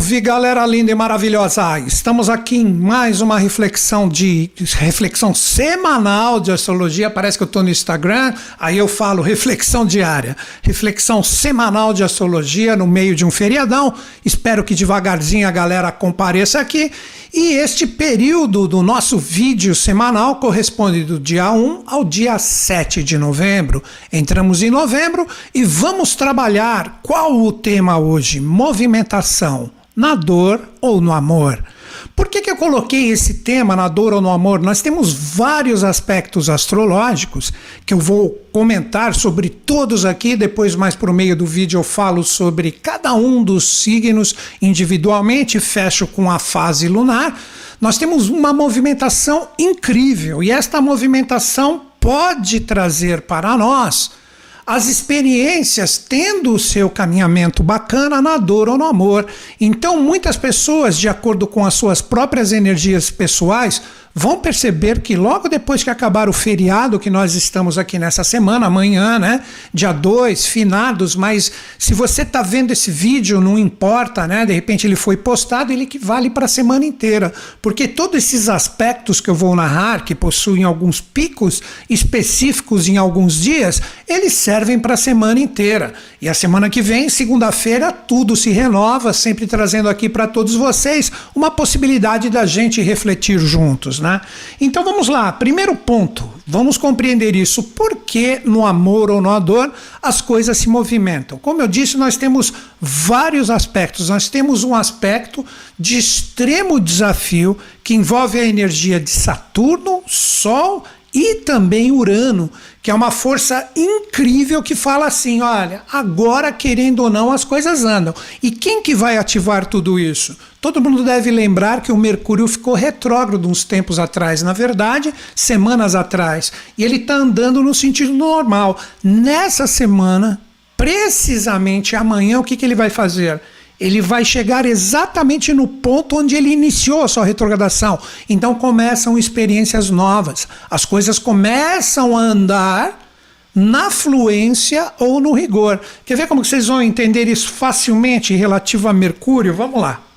Salve galera linda e maravilhosa! Estamos aqui em mais uma reflexão de reflexão semanal de astrologia. Parece que eu estou no Instagram, aí eu falo reflexão diária, reflexão semanal de astrologia no meio de um feriadão. Espero que devagarzinho a galera compareça aqui. E este período do nosso vídeo semanal corresponde do dia 1 ao dia 7 de novembro. Entramos em novembro e vamos trabalhar qual o tema hoje? Movimentação na dor ou no amor. Por que, que eu coloquei esse tema na dor ou no amor? Nós temos vários aspectos astrológicos que eu vou comentar sobre todos aqui. Depois, mais por meio do vídeo, eu falo sobre cada um dos signos individualmente, fecho com a fase lunar. Nós temos uma movimentação incrível e esta movimentação pode trazer para nós as experiências tendo o seu caminhamento bacana na dor ou no amor. Então, muitas pessoas, de acordo com as suas próprias energias pessoais, vão perceber que logo depois que acabar o feriado que nós estamos aqui nessa semana, amanhã, né? Dia 2, finados, mas se você está vendo esse vídeo, não importa, né? De repente ele foi postado, ele que vale para a semana inteira, porque todos esses aspectos que eu vou narrar, que possuem alguns picos específicos em alguns dias, eles servem para a semana inteira. E a semana que vem, segunda-feira, tudo se renova, sempre trazendo aqui para todos vocês uma possibilidade da gente refletir juntos né? Então vamos lá, primeiro ponto, vamos compreender isso. Por que no amor ou na dor as coisas se movimentam? Como eu disse, nós temos vários aspectos. Nós temos um aspecto de extremo desafio que envolve a energia de Saturno, Sol e também Urano, que é uma força incrível que fala assim, olha, agora querendo ou não as coisas andam. E quem que vai ativar tudo isso? Todo mundo deve lembrar que o Mercúrio ficou retrógrado uns tempos atrás, na verdade, semanas atrás, e ele está andando no sentido normal. Nessa semana, precisamente amanhã, o que, que ele vai fazer? ele vai chegar exatamente no ponto onde ele iniciou a sua retrogradação. Então começam experiências novas. As coisas começam a andar na fluência ou no rigor. Quer ver como vocês vão entender isso facilmente relativo a Mercúrio? Vamos lá.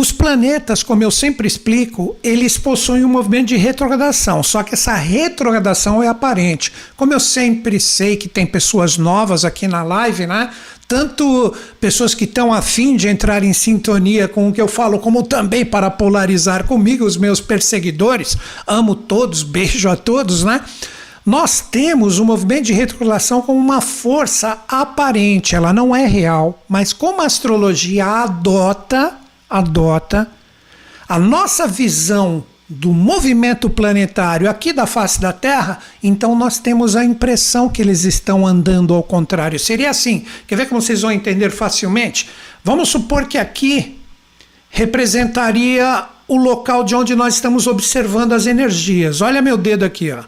Os planetas, como eu sempre explico, eles possuem um movimento de retrogradação, só que essa retrogradação é aparente. Como eu sempre sei que tem pessoas novas aqui na live, né? Tanto pessoas que estão afim de entrar em sintonia com o que eu falo, como também para polarizar comigo, os meus perseguidores. Amo todos, beijo a todos, né? Nós temos o movimento de retrogradação como uma força aparente, ela não é real, mas como a astrologia adota adota a nossa visão do movimento planetário aqui da face da Terra, então nós temos a impressão que eles estão andando ao contrário. Seria assim, quer ver como vocês vão entender facilmente? Vamos supor que aqui representaria o local de onde nós estamos observando as energias. Olha meu dedo aqui, ó.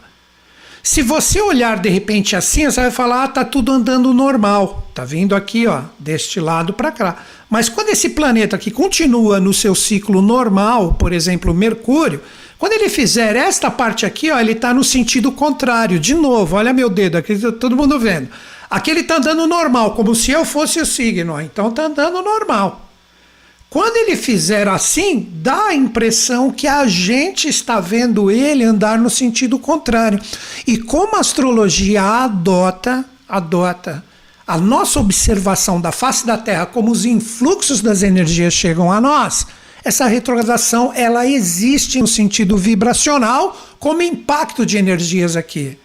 Se você olhar de repente assim, você vai falar, ah, tá tudo andando normal. Tá vindo aqui, ó, deste lado para cá. Mas quando esse planeta aqui continua no seu ciclo normal, por exemplo, Mercúrio, quando ele fizer esta parte aqui, ó, ele está no sentido contrário. De novo, olha meu dedo aqui, tá todo mundo vendo. Aqui ele está andando normal, como se eu fosse o signo. Então está andando normal. Quando ele fizer assim, dá a impressão que a gente está vendo ele andar no sentido contrário. E como a astrologia adota, adota a nossa observação da face da Terra, como os influxos das energias chegam a nós, essa retrogradação ela existe no sentido vibracional como impacto de energias aqui.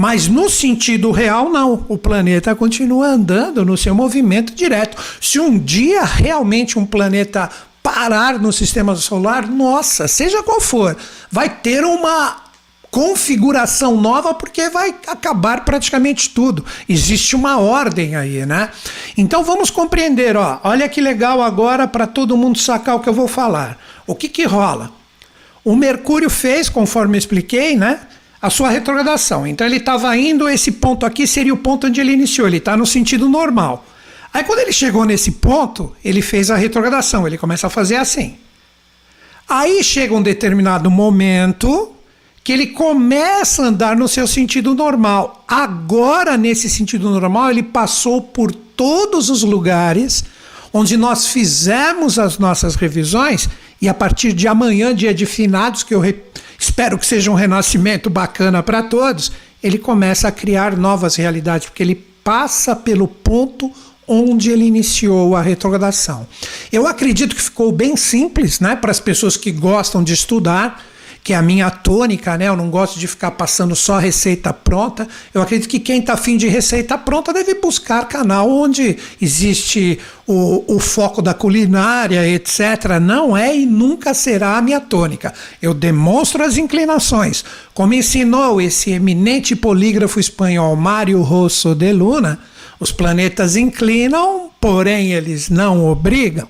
Mas no sentido real, não. O planeta continua andando no seu movimento direto. Se um dia realmente um planeta parar no sistema solar, nossa, seja qual for, vai ter uma configuração nova porque vai acabar praticamente tudo. Existe uma ordem aí, né? Então vamos compreender, ó. Olha que legal agora para todo mundo sacar o que eu vou falar. O que que rola? O Mercúrio fez, conforme eu expliquei, né? A sua retrogradação. Então ele estava indo, esse ponto aqui seria o ponto onde ele iniciou, ele está no sentido normal. Aí quando ele chegou nesse ponto, ele fez a retrogradação, ele começa a fazer assim. Aí chega um determinado momento que ele começa a andar no seu sentido normal. Agora, nesse sentido normal, ele passou por todos os lugares onde nós fizemos as nossas revisões e a partir de amanhã, dia de finados, que eu espero que seja um renascimento bacana para todos, ele começa a criar novas realidades, porque ele passa pelo ponto onde ele iniciou a retrogradação. Eu acredito que ficou bem simples, né, para as pessoas que gostam de estudar que é a minha tônica, né? Eu não gosto de ficar passando só receita pronta. Eu acredito que quem está afim de receita pronta deve buscar canal onde existe o, o foco da culinária, etc. Não é e nunca será a minha tônica. Eu demonstro as inclinações. Como ensinou esse eminente polígrafo espanhol Mário Rosso de Luna, os planetas inclinam, porém eles não obrigam.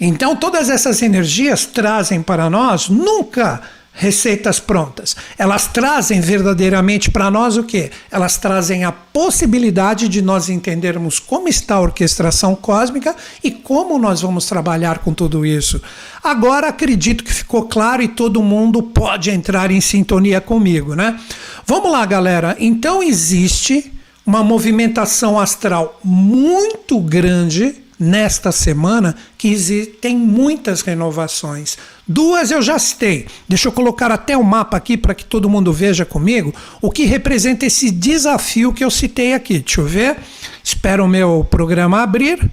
Então, todas essas energias trazem para nós nunca receitas prontas. Elas trazem verdadeiramente para nós o que? Elas trazem a possibilidade de nós entendermos como está a orquestração cósmica e como nós vamos trabalhar com tudo isso. Agora acredito que ficou claro e todo mundo pode entrar em sintonia comigo, né? Vamos lá, galera. Então existe uma movimentação astral muito grande nesta semana que tem muitas renovações. Duas eu já citei. Deixa eu colocar até o mapa aqui para que todo mundo veja comigo o que representa esse desafio que eu citei aqui. Deixa eu ver. Espero o meu programa abrir.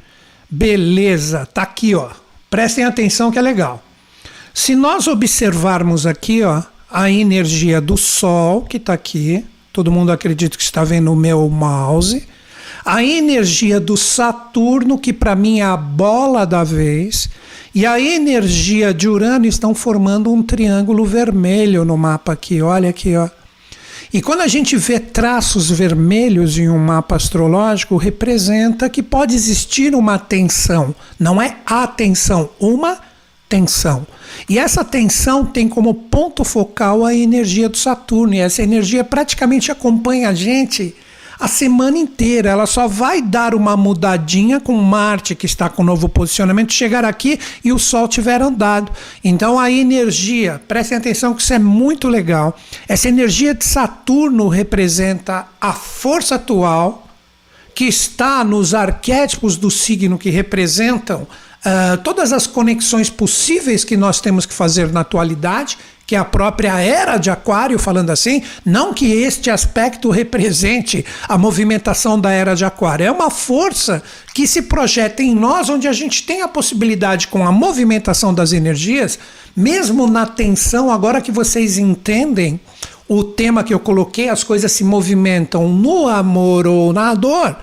Beleza, tá aqui, ó. Prestem atenção que é legal. Se nós observarmos aqui, ó, a energia do Sol que está aqui, todo mundo acredita que está vendo o meu mouse a energia do Saturno, que para mim é a bola da vez, e a energia de Urano estão formando um triângulo vermelho no mapa aqui. Olha aqui, ó. E quando a gente vê traços vermelhos em um mapa astrológico, representa que pode existir uma tensão. Não é a tensão, uma tensão. E essa tensão tem como ponto focal a energia do Saturno. E essa energia praticamente acompanha a gente a semana inteira. Ela só vai dar uma mudadinha com Marte, que está com novo posicionamento, chegar aqui e o Sol tiver andado. Então a energia, prestem atenção que isso é muito legal. Essa energia de Saturno representa a força atual que está nos arquétipos do signo que representam uh, todas as conexões possíveis que nós temos que fazer na atualidade que a própria era de Aquário, falando assim, não que este aspecto represente a movimentação da era de Aquário, é uma força que se projeta em nós, onde a gente tem a possibilidade, com a movimentação das energias, mesmo na tensão, agora que vocês entendem o tema que eu coloquei, as coisas se movimentam no amor ou na dor.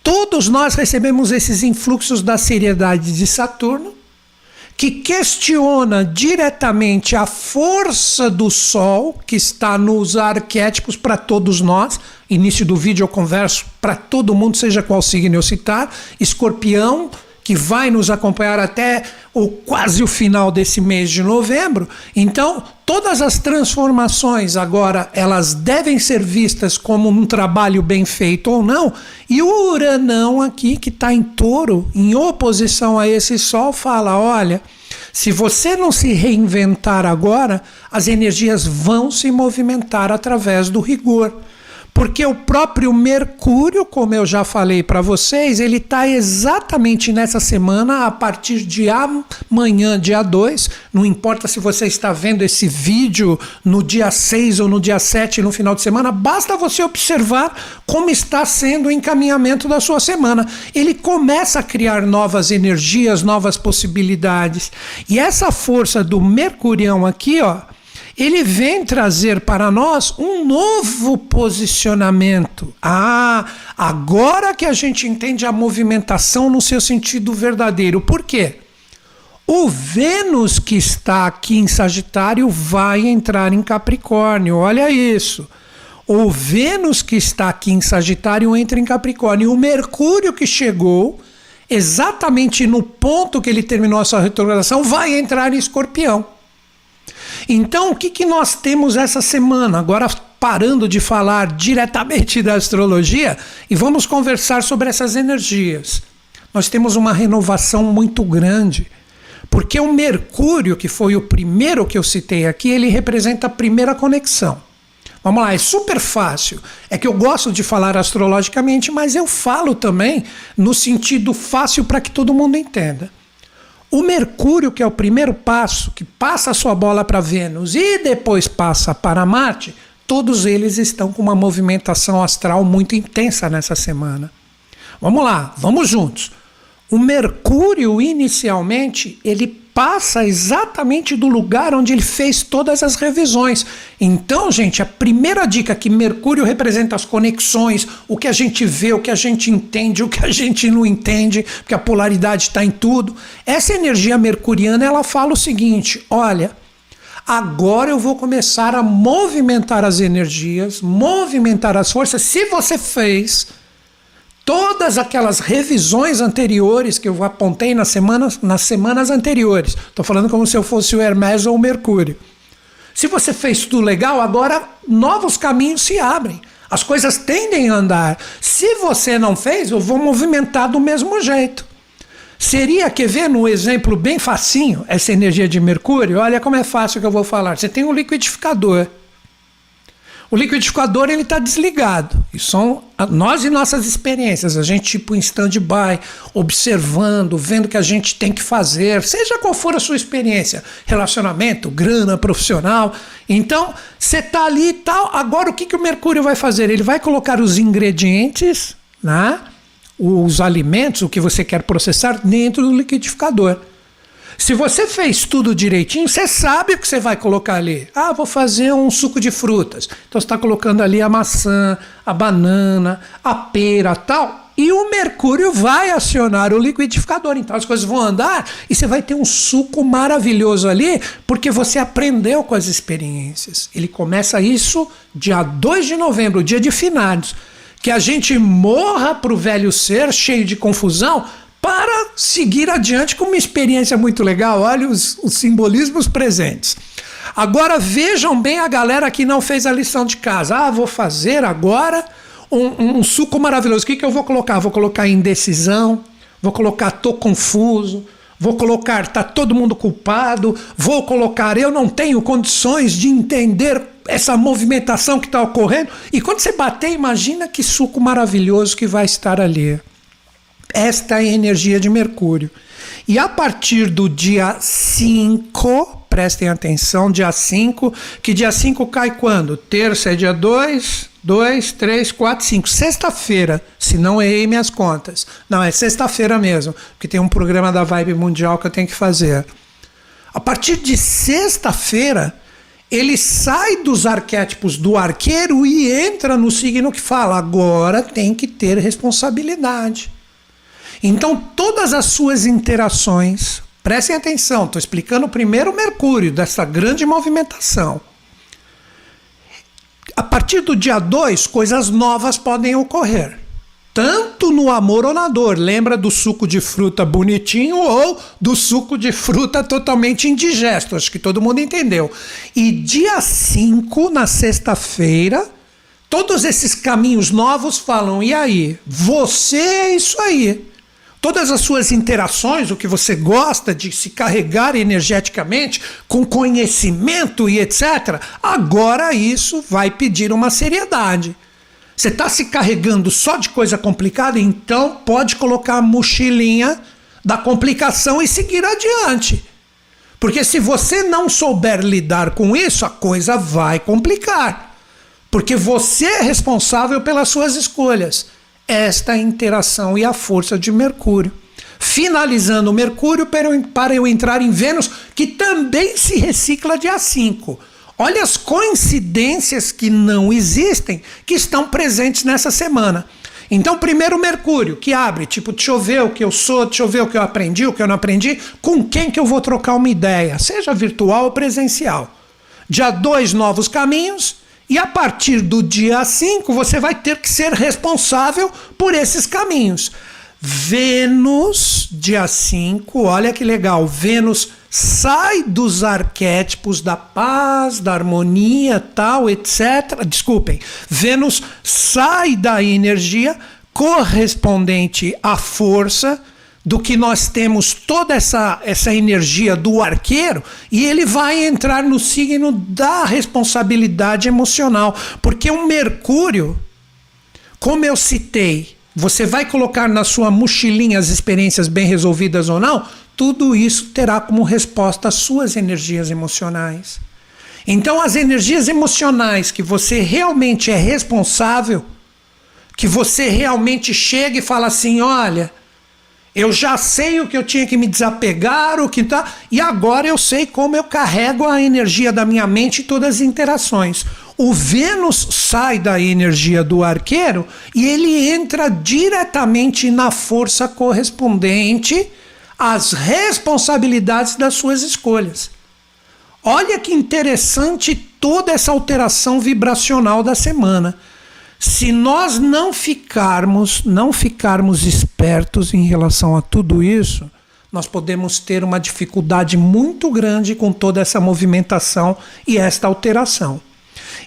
Todos nós recebemos esses influxos da seriedade de Saturno que questiona diretamente a força do Sol, que está nos arquétipos para todos nós. Início do vídeo eu converso para todo mundo, seja qual signo eu citar. Escorpião, que vai nos acompanhar até o quase o final desse mês de novembro. Então, todas as transformações agora elas devem ser vistas como um trabalho bem feito ou não. E o Uranão aqui que está em Touro, em oposição a esse Sol, fala: olha, se você não se reinventar agora, as energias vão se movimentar através do rigor. Porque o próprio Mercúrio, como eu já falei para vocês, ele está exatamente nessa semana, a partir de amanhã, dia 2. Não importa se você está vendo esse vídeo no dia 6 ou no dia 7, no final de semana, basta você observar como está sendo o encaminhamento da sua semana. Ele começa a criar novas energias, novas possibilidades. E essa força do Mercurião aqui, ó ele vem trazer para nós um novo posicionamento. Ah, agora que a gente entende a movimentação no seu sentido verdadeiro. Por quê? O Vênus que está aqui em Sagitário vai entrar em Capricórnio. Olha isso. O Vênus que está aqui em Sagitário entra em Capricórnio. O Mercúrio que chegou exatamente no ponto que ele terminou a sua retrogradação vai entrar em Escorpião. Então, o que, que nós temos essa semana? Agora, parando de falar diretamente da astrologia, e vamos conversar sobre essas energias. Nós temos uma renovação muito grande. Porque o Mercúrio, que foi o primeiro que eu citei aqui, ele representa a primeira conexão. Vamos lá, é super fácil. É que eu gosto de falar astrologicamente, mas eu falo também no sentido fácil para que todo mundo entenda. O Mercúrio, que é o primeiro passo, que passa a sua bola para Vênus e depois passa para Marte, todos eles estão com uma movimentação astral muito intensa nessa semana. Vamos lá, vamos juntos. O Mercúrio, inicialmente, ele passa exatamente do lugar onde ele fez todas as revisões. Então, gente, a primeira dica que Mercúrio representa as conexões, o que a gente vê, o que a gente entende, o que a gente não entende, porque a polaridade está em tudo. Essa energia mercuriana, ela fala o seguinte: olha, agora eu vou começar a movimentar as energias, movimentar as forças. Se você fez todas aquelas revisões anteriores que eu apontei nas semanas, nas semanas anteriores. Estou falando como se eu fosse o Hermes ou o Mercúrio. Se você fez tudo legal, agora novos caminhos se abrem. As coisas tendem a andar. Se você não fez, eu vou movimentar do mesmo jeito. Seria, quer ver no exemplo bem facinho, essa energia de Mercúrio? Olha como é fácil que eu vou falar. Você tem um liquidificador. O liquidificador ele está desligado. E são nós e nossas experiências, a gente tipo em stand-by, observando, vendo o que a gente tem que fazer, seja qual for a sua experiência, relacionamento, grana, profissional. Então, você está ali e tal. Agora o que, que o Mercúrio vai fazer? Ele vai colocar os ingredientes, né? os alimentos, o que você quer processar, dentro do liquidificador. Se você fez tudo direitinho, você sabe o que você vai colocar ali. Ah, vou fazer um suco de frutas. Então você está colocando ali a maçã, a banana, a pera, tal. E o mercúrio vai acionar o liquidificador. Então as coisas vão andar e você vai ter um suco maravilhoso ali, porque você aprendeu com as experiências. Ele começa isso dia 2 de novembro, dia de finados. Que a gente morra para o velho ser cheio de confusão, para seguir adiante com uma experiência muito legal. Olha os, os simbolismos presentes. Agora vejam bem a galera que não fez a lição de casa. Ah, vou fazer agora um, um, suco maravilhoso. O que, que eu vou colocar? Vou colocar indecisão, vou colocar tô confuso, vou colocar tá todo mundo culpado, vou colocar eu não tenho condições de entender essa movimentação que está ocorrendo. E quando você bater, imagina que suco maravilhoso que vai estar ali. Esta é energia de Mercúrio. E a partir do dia 5, prestem atenção, dia 5, que dia 5 cai quando? Terça é dia 2, 2, 3, 4, 5. Sexta-feira, se não errei minhas contas. Não, é sexta-feira mesmo, porque tem um programa da Vibe Mundial que eu tenho que fazer. A partir de sexta-feira, ele sai dos arquétipos do arqueiro e entra no signo que fala: agora tem que ter responsabilidade. Então, todas as suas interações, prestem atenção, estou explicando primeiro o Mercúrio, dessa grande movimentação. A partir do dia 2, coisas novas podem ocorrer. Tanto no amor ou na dor. Lembra do suco de fruta bonitinho ou do suco de fruta totalmente indigesto? Acho que todo mundo entendeu. E dia 5, na sexta-feira, todos esses caminhos novos falam: e aí? Você é isso aí. Todas as suas interações, o que você gosta de se carregar energeticamente, com conhecimento e etc., agora isso vai pedir uma seriedade. Você está se carregando só de coisa complicada, então pode colocar a mochilinha da complicação e seguir adiante. Porque se você não souber lidar com isso, a coisa vai complicar. Porque você é responsável pelas suas escolhas esta interação e a força de Mercúrio. Finalizando Mercúrio para eu entrar em Vênus, que também se recicla de A5. Olha as coincidências que não existem que estão presentes nessa semana. Então, primeiro Mercúrio, que abre, tipo, deixa eu ver o que eu sou, deixa eu ver o que eu aprendi, o que eu não aprendi, com quem que eu vou trocar uma ideia, seja virtual ou presencial. Dia dois novos caminhos, e a partir do dia 5, você vai ter que ser responsável por esses caminhos. Vênus, dia 5, olha que legal. Vênus sai dos arquétipos da paz, da harmonia, tal, etc. Desculpem. Vênus sai da energia correspondente à força do que nós temos toda essa, essa energia do arqueiro e ele vai entrar no signo da responsabilidade emocional. Porque o Mercúrio, como eu citei, você vai colocar na sua mochilinha as experiências bem resolvidas ou não, tudo isso terá como resposta as suas energias emocionais. Então, as energias emocionais que você realmente é responsável, que você realmente chega e fala assim: olha, eu já sei o que eu tinha que me desapegar, o que tá, e agora eu sei como eu carrego a energia da minha mente em todas as interações. O Vênus sai da energia do arqueiro e ele entra diretamente na força correspondente às responsabilidades das suas escolhas. Olha que interessante toda essa alteração vibracional da semana. Se nós não ficarmos, não ficarmos espertos em relação a tudo isso, nós podemos ter uma dificuldade muito grande com toda essa movimentação e esta alteração.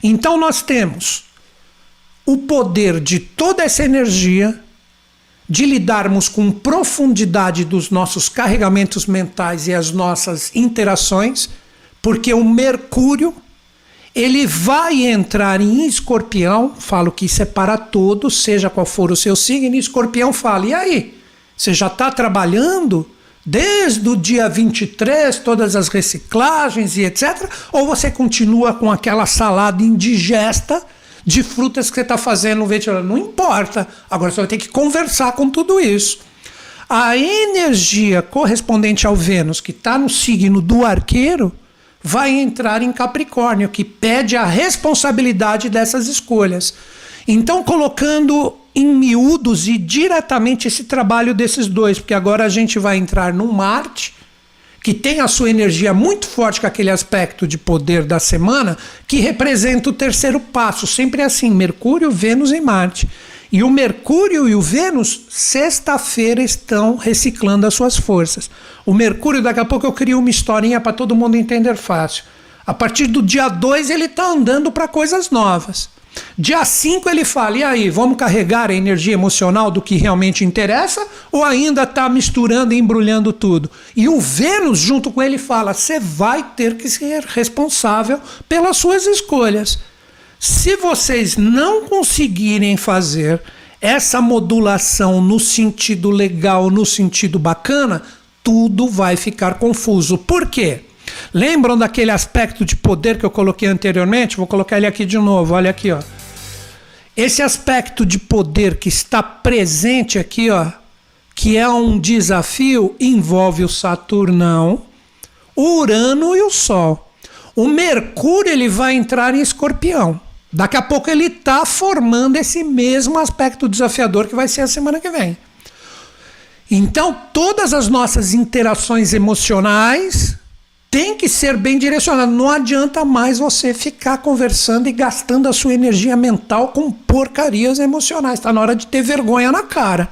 Então nós temos o poder de toda essa energia de lidarmos com profundidade dos nossos carregamentos mentais e as nossas interações, porque o Mercúrio ele vai entrar em escorpião, falo que isso é para todos, seja qual for o seu signo, e escorpião fala: e aí? Você já está trabalhando desde o dia 23, todas as reciclagens e etc? Ou você continua com aquela salada indigesta de frutas que você está fazendo no ventilador? Não importa, agora você vai ter que conversar com tudo isso. A energia correspondente ao Vênus, que está no signo do arqueiro, vai entrar em Capricórnio, que pede a responsabilidade dessas escolhas. Então, colocando em miúdos e diretamente esse trabalho desses dois, porque agora a gente vai entrar num Marte que tem a sua energia muito forte com aquele aspecto de poder da semana, que representa o terceiro passo, sempre assim, Mercúrio, Vênus e Marte. E o Mercúrio e o Vênus, sexta-feira, estão reciclando as suas forças. O Mercúrio, daqui a pouco eu crio uma historinha para todo mundo entender fácil. A partir do dia 2, ele está andando para coisas novas. Dia 5 ele fala: e aí, vamos carregar a energia emocional do que realmente interessa ou ainda está misturando e embrulhando tudo? E o Vênus, junto com ele, fala: você vai ter que ser responsável pelas suas escolhas. Se vocês não conseguirem fazer essa modulação no sentido legal, no sentido bacana, tudo vai ficar confuso. Por quê? Lembram daquele aspecto de poder que eu coloquei anteriormente? Vou colocar ele aqui de novo, olha aqui, ó. Esse aspecto de poder que está presente aqui, ó, que é um desafio, envolve o Saturnão, o Urano e o Sol. O Mercúrio ele vai entrar em Escorpião. Daqui a pouco ele está formando esse mesmo aspecto desafiador que vai ser a semana que vem. Então, todas as nossas interações emocionais têm que ser bem direcionadas. Não adianta mais você ficar conversando e gastando a sua energia mental com porcarias emocionais. Está na hora de ter vergonha na cara.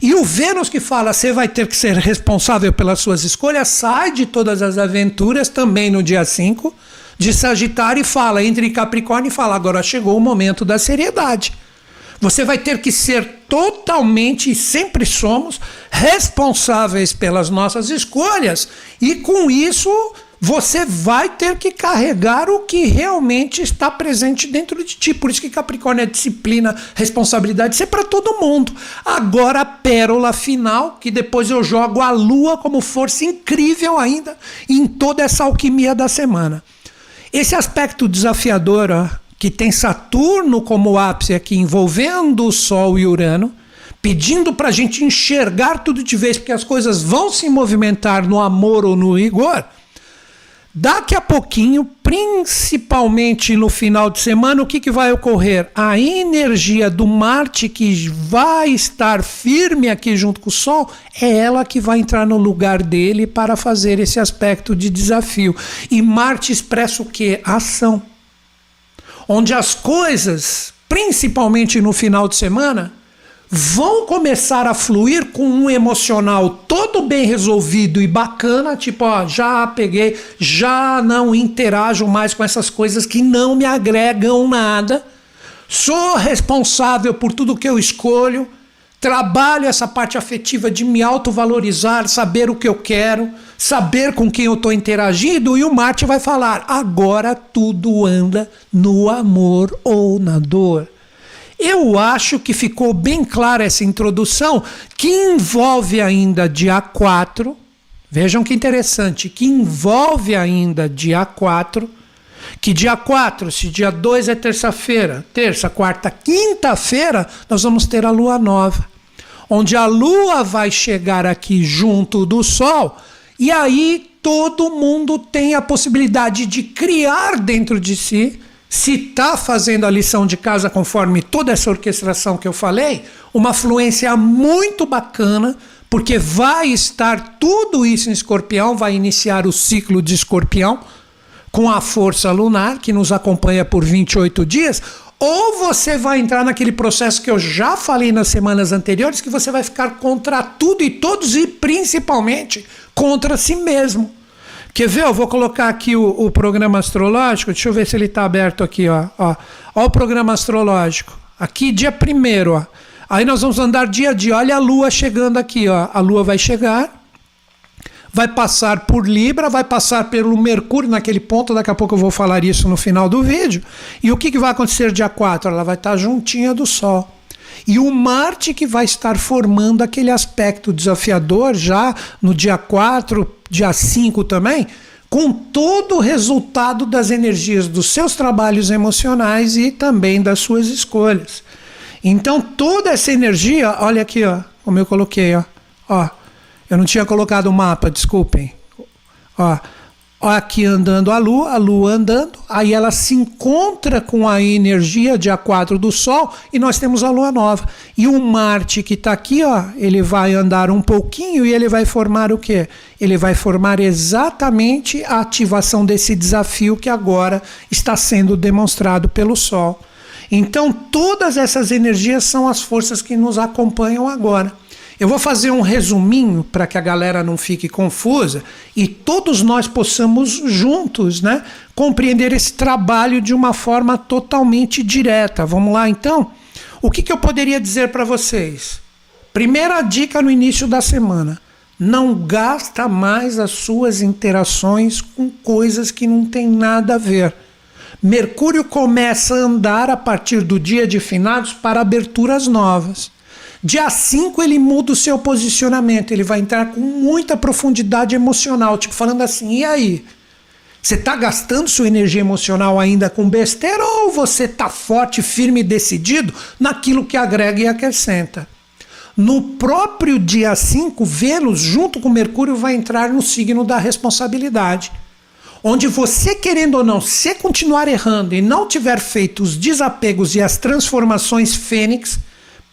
E o Vênus que fala você vai ter que ser responsável pelas suas escolhas, sai de todas as aventuras também no dia 5 de Sagitário e fala, entre Capricórnio e fala, agora chegou o momento da seriedade. Você vai ter que ser totalmente, e sempre somos, responsáveis pelas nossas escolhas, e com isso você vai ter que carregar o que realmente está presente dentro de ti. Por isso que Capricórnio é disciplina, responsabilidade, isso é para todo mundo. Agora a pérola final, que depois eu jogo a lua como força incrível ainda em toda essa alquimia da semana. Esse aspecto desafiador, ó, que tem Saturno como ápice aqui, envolvendo o Sol e Urano, pedindo para a gente enxergar tudo de vez, porque as coisas vão se movimentar no amor ou no rigor. Daqui a pouquinho, principalmente no final de semana, o que, que vai ocorrer? A energia do Marte, que vai estar firme aqui junto com o Sol, é ela que vai entrar no lugar dele para fazer esse aspecto de desafio. E Marte expressa o que? Ação. Onde as coisas, principalmente no final de semana, vão começar a fluir com um emocional todo bem resolvido e bacana, tipo, ó, já peguei, já não interajo mais com essas coisas que não me agregam nada. Sou responsável por tudo que eu escolho. trabalho essa parte afetiva de me autovalorizar, saber o que eu quero, saber com quem eu estou interagindo, e o Marte vai falar: agora tudo anda no amor ou na dor. Eu acho que ficou bem clara essa introdução, que envolve ainda dia 4. Vejam que interessante, que envolve ainda dia 4. Que dia 4, se dia 2 é terça-feira, terça, quarta, quinta-feira, nós vamos ter a lua nova. Onde a lua vai chegar aqui junto do sol, e aí todo mundo tem a possibilidade de criar dentro de si se está fazendo a lição de casa conforme toda essa orquestração que eu falei, uma fluência muito bacana, porque vai estar tudo isso em escorpião, vai iniciar o ciclo de escorpião com a força lunar que nos acompanha por 28 dias, ou você vai entrar naquele processo que eu já falei nas semanas anteriores, que você vai ficar contra tudo e todos e principalmente contra si mesmo. Quer ver? Eu vou colocar aqui o, o programa astrológico. Deixa eu ver se ele está aberto aqui. Ó. Ó. ó o programa astrológico. Aqui, dia primeiro. Ó. Aí nós vamos andar dia a dia. Olha a lua chegando aqui. Ó. A lua vai chegar. Vai passar por Libra, vai passar pelo Mercúrio naquele ponto. Daqui a pouco eu vou falar isso no final do vídeo. E o que, que vai acontecer dia 4? Ela vai estar juntinha do Sol. E o Marte que vai estar formando aquele aspecto desafiador já no dia 4, dia 5 também, com todo o resultado das energias dos seus trabalhos emocionais e também das suas escolhas. Então toda essa energia, olha aqui, ó, como eu coloquei, ó, ó, eu não tinha colocado o mapa, desculpem. Ó, aqui andando a Lua, a Lua andando, aí ela se encontra com a energia dia 4 do Sol e nós temos a Lua nova. E o Marte que está aqui, ó, ele vai andar um pouquinho e ele vai formar o quê? Ele vai formar exatamente a ativação desse desafio que agora está sendo demonstrado pelo Sol. Então, todas essas energias são as forças que nos acompanham agora. Eu vou fazer um resuminho para que a galera não fique confusa e todos nós possamos juntos, né, compreender esse trabalho de uma forma totalmente direta. Vamos lá então? O que, que eu poderia dizer para vocês? Primeira dica no início da semana: não gasta mais as suas interações com coisas que não tem nada a ver. Mercúrio começa a andar a partir do dia de finados para aberturas novas. Dia 5 ele muda o seu posicionamento, ele vai entrar com muita profundidade emocional, tipo falando assim: e aí? Você está gastando sua energia emocional ainda com besteira ou você está forte, firme e decidido naquilo que agrega e acrescenta? No próprio dia 5, Vênus, junto com Mercúrio, vai entrar no signo da responsabilidade. Onde você, querendo ou não, se continuar errando e não tiver feito os desapegos e as transformações fênix,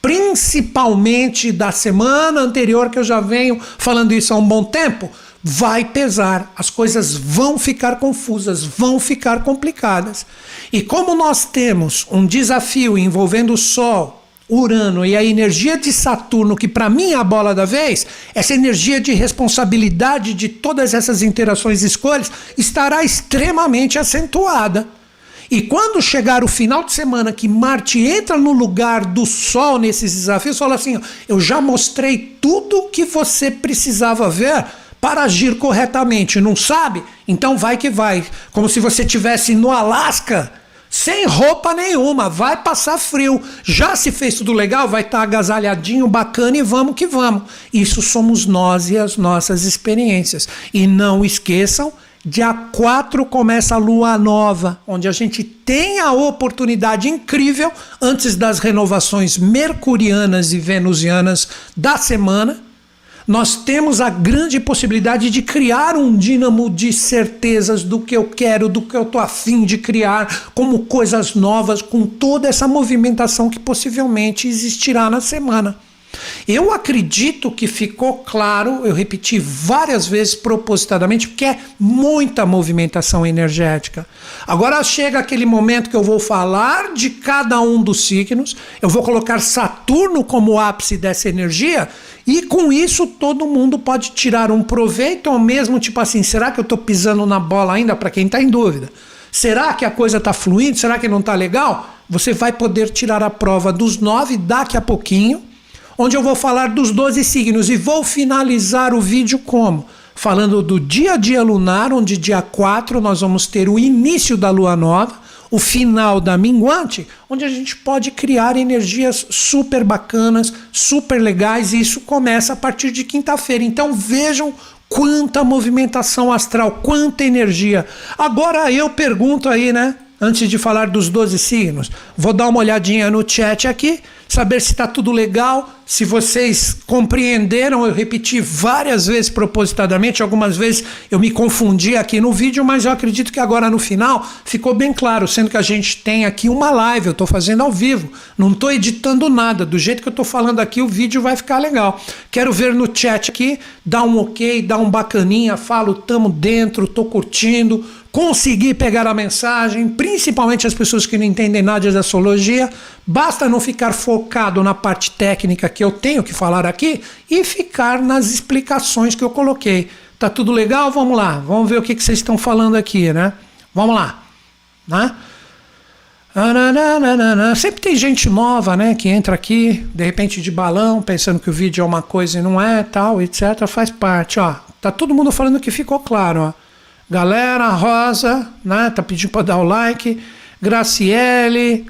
principalmente da semana anterior, que eu já venho falando isso há um bom tempo, vai pesar, as coisas vão ficar confusas, vão ficar complicadas. E como nós temos um desafio envolvendo o Sol, Urano e a energia de Saturno, que para mim é a bola da vez, essa energia de responsabilidade de todas essas interações e escolhas estará extremamente acentuada. E quando chegar o final de semana que Marte entra no lugar do Sol nesses desafios, fala assim: eu já mostrei tudo o que você precisava ver para agir corretamente. Não sabe? Então vai que vai. Como se você estivesse no Alasca sem roupa nenhuma, vai passar frio. Já se fez tudo legal, vai estar tá agasalhadinho, bacana e vamos que vamos. Isso somos nós e as nossas experiências. E não esqueçam Dia 4 começa a lua nova, onde a gente tem a oportunidade incrível, antes das renovações mercurianas e venusianas da semana, nós temos a grande possibilidade de criar um dínamo de certezas do que eu quero, do que eu estou afim de criar, como coisas novas, com toda essa movimentação que possivelmente existirá na semana. Eu acredito que ficou claro, eu repeti várias vezes propositadamente, porque é muita movimentação energética. Agora chega aquele momento que eu vou falar de cada um dos signos, eu vou colocar Saturno como ápice dessa energia, e com isso todo mundo pode tirar um proveito, ao mesmo tipo assim: será que eu estou pisando na bola ainda? Para quem está em dúvida. Será que a coisa está fluindo? Será que não está legal? Você vai poder tirar a prova dos nove daqui a pouquinho onde eu vou falar dos 12 signos e vou finalizar o vídeo como? Falando do dia a dia lunar, onde dia 4 nós vamos ter o início da lua nova, o final da minguante, onde a gente pode criar energias super bacanas, super legais, e isso começa a partir de quinta-feira. Então vejam quanta movimentação astral, quanta energia. Agora eu pergunto aí, né? Antes de falar dos 12 signos, vou dar uma olhadinha no chat aqui saber se está tudo legal, se vocês compreenderam. Eu repeti várias vezes propositadamente, algumas vezes eu me confundi aqui no vídeo, mas eu acredito que agora no final ficou bem claro, sendo que a gente tem aqui uma live, eu estou fazendo ao vivo, não estou editando nada. Do jeito que eu estou falando aqui, o vídeo vai ficar legal. Quero ver no chat aqui, dá um ok, dá um bacaninha, falo, tamo dentro, estou curtindo conseguir pegar a mensagem, principalmente as pessoas que não entendem nada de astrologia, basta não ficar focado na parte técnica que eu tenho que falar aqui e ficar nas explicações que eu coloquei. Tá tudo legal? Vamos lá, vamos ver o que, que vocês estão falando aqui, né? Vamos lá, né? Sempre tem gente nova, né, que entra aqui, de repente de balão, pensando que o vídeo é uma coisa e não é, tal, etc. Faz parte, ó. Tá todo mundo falando que ficou claro, ó. Galera, Rosa, né? Tá pedindo para dar o like. Graciele,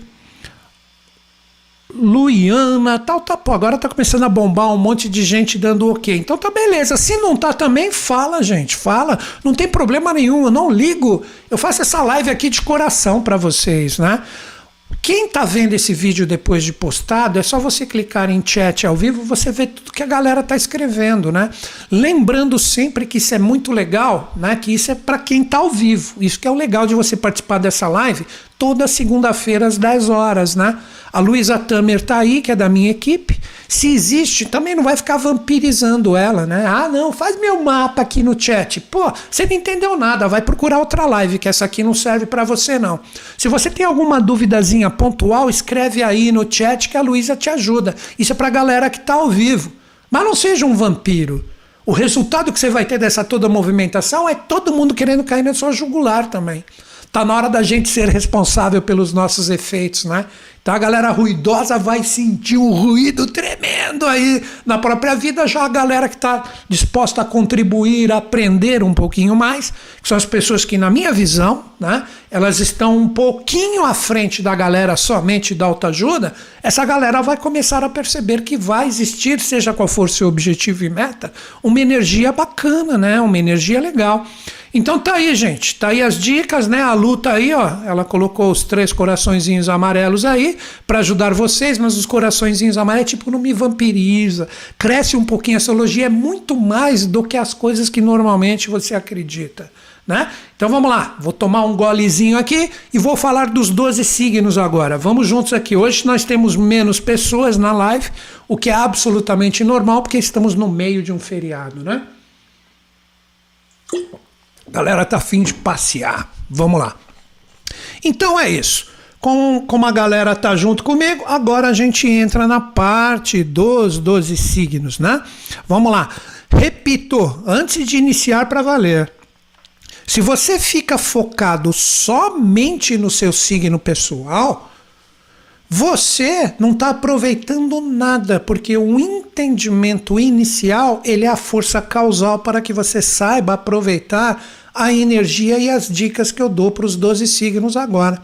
Luiana, tal, tá, pô, agora tá começando a bombar um monte de gente dando ok. Então tá beleza. Se não tá também, fala, gente, fala. Não tem problema nenhum, eu não ligo. Eu faço essa live aqui de coração para vocês, né? Quem está vendo esse vídeo depois de postado, é só você clicar em chat ao vivo, você vê tudo que a galera está escrevendo, né? Lembrando sempre que isso é muito legal, né? Que isso é para quem está ao vivo. Isso que é o legal de você participar dessa live toda segunda-feira às 10 horas, né? A Luísa Tamer tá aí, que é da minha equipe. Se existe, também não vai ficar vampirizando ela, né? Ah, não, faz meu mapa aqui no chat. Pô, você não entendeu nada, vai procurar outra live, que essa aqui não serve para você, não. Se você tem alguma duvidazinha pontual, escreve aí no chat que a Luísa te ajuda. Isso é pra galera que tá ao vivo. Mas não seja um vampiro. O resultado que você vai ter dessa toda movimentação é todo mundo querendo cair na sua jugular também. Tá na hora da gente ser responsável pelos nossos efeitos, né? Então a galera ruidosa vai sentir um ruído tremendo aí na própria vida, já a galera que está disposta a contribuir, a aprender um pouquinho mais, que são as pessoas que, na minha visão, né, elas estão um pouquinho à frente da galera somente da autoajuda, essa galera vai começar a perceber que vai existir, seja qual for seu objetivo e meta, uma energia bacana, né, uma energia legal. Então tá aí, gente. Tá aí as dicas, né? A Lu tá aí, ó. Ela colocou os três coraçõezinhos amarelos aí para ajudar vocês, mas os coraçõezinhos amarelos, tipo, não me vampiriza. Cresce um pouquinho. A astrologia é muito mais do que as coisas que normalmente você acredita. Né? Então vamos lá, vou tomar um golezinho aqui e vou falar dos 12 signos agora. Vamos juntos aqui. Hoje nós temos menos pessoas na live, o que é absolutamente normal, porque estamos no meio de um feriado, né? Galera tá afim de passear. Vamos lá. Então é isso. Com, como a galera tá junto comigo, agora a gente entra na parte dos 12 signos, né? Vamos lá. Repito, antes de iniciar para valer. Se você fica focado somente no seu signo pessoal, você não está aproveitando nada, porque o entendimento inicial ele é a força causal para que você saiba aproveitar a energia e as dicas que eu dou para os 12 signos agora.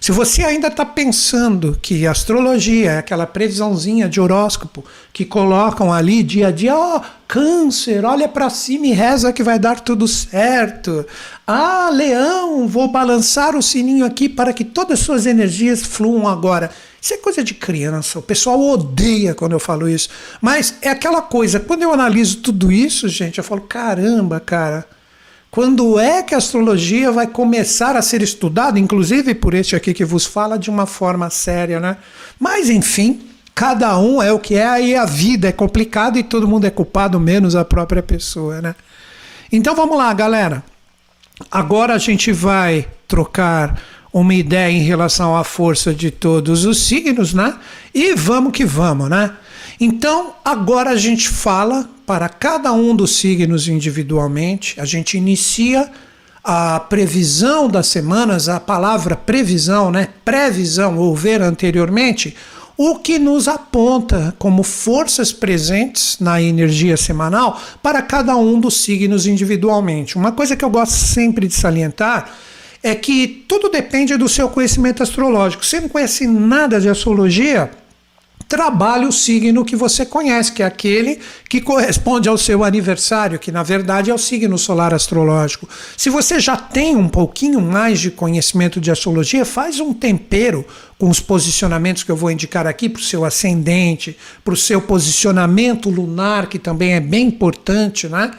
Se você ainda está pensando que astrologia é aquela previsãozinha de horóscopo que colocam ali dia a dia, ó, oh, câncer, olha para cima e reza que vai dar tudo certo. Ah, leão, vou balançar o sininho aqui para que todas as suas energias fluam agora. Isso é coisa de criança, o pessoal odeia quando eu falo isso. Mas é aquela coisa, quando eu analiso tudo isso, gente, eu falo, caramba, cara quando é que a astrologia vai começar a ser estudada, inclusive por este aqui que vos fala, de uma forma séria, né? Mas enfim, cada um é o que é, aí a vida é complicada e todo mundo é culpado, menos a própria pessoa, né? Então vamos lá, galera. Agora a gente vai trocar uma ideia em relação à força de todos os signos, né? E vamos que vamos, né? Então, agora a gente fala para cada um dos signos individualmente, a gente inicia a previsão das semanas, a palavra previsão, né? Previsão ou ver anteriormente, o que nos aponta como forças presentes na energia semanal para cada um dos signos individualmente. Uma coisa que eu gosto sempre de salientar é que tudo depende do seu conhecimento astrológico. Você não conhece nada de astrologia, trabalhe o signo que você conhece, que é aquele que corresponde ao seu aniversário, que na verdade é o signo solar astrológico. Se você já tem um pouquinho mais de conhecimento de astrologia, faz um tempero com os posicionamentos que eu vou indicar aqui para o seu ascendente, para o seu posicionamento lunar, que também é bem importante, né?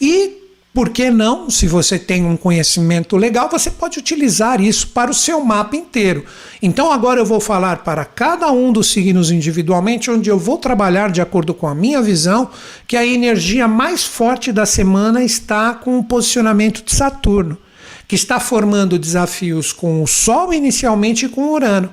E por que não, se você tem um conhecimento legal, você pode utilizar isso para o seu mapa inteiro. Então agora eu vou falar para cada um dos signos individualmente, onde eu vou trabalhar de acordo com a minha visão, que a energia mais forte da semana está com o posicionamento de Saturno, que está formando desafios com o Sol inicialmente e com Urano.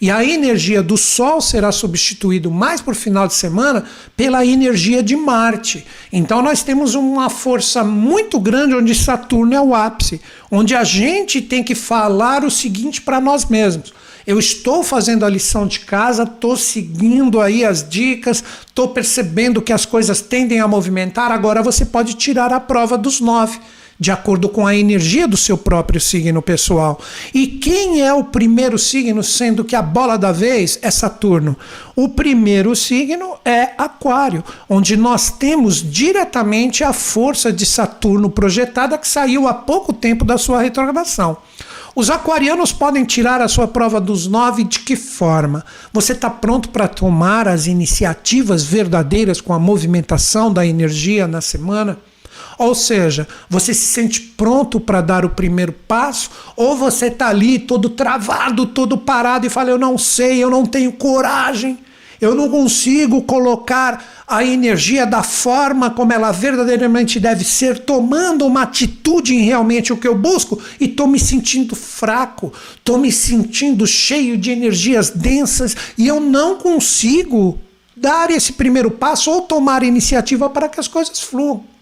E a energia do Sol será substituído mais por final de semana pela energia de Marte. Então nós temos uma força muito grande onde Saturno é o ápice, onde a gente tem que falar o seguinte para nós mesmos. Eu estou fazendo a lição de casa, estou seguindo aí as dicas, estou percebendo que as coisas tendem a movimentar. Agora você pode tirar a prova dos nove de acordo com a energia do seu próprio signo pessoal. E quem é o primeiro signo, sendo que a bola da vez é Saturno? O primeiro signo é Aquário, onde nós temos diretamente a força de Saturno projetada que saiu há pouco tempo da sua retrogradação. Os aquarianos podem tirar a sua prova dos nove de que forma? Você está pronto para tomar as iniciativas verdadeiras com a movimentação da energia na semana? Ou seja, você se sente pronto para dar o primeiro passo, ou você está ali todo travado, todo parado e fala: Eu não sei, eu não tenho coragem, eu não consigo colocar a energia da forma como ela verdadeiramente deve ser, tomando uma atitude em realmente o que eu busco, e estou me sentindo fraco, estou me sentindo cheio de energias densas e eu não consigo dar esse primeiro passo ou tomar iniciativa para que as coisas fluam.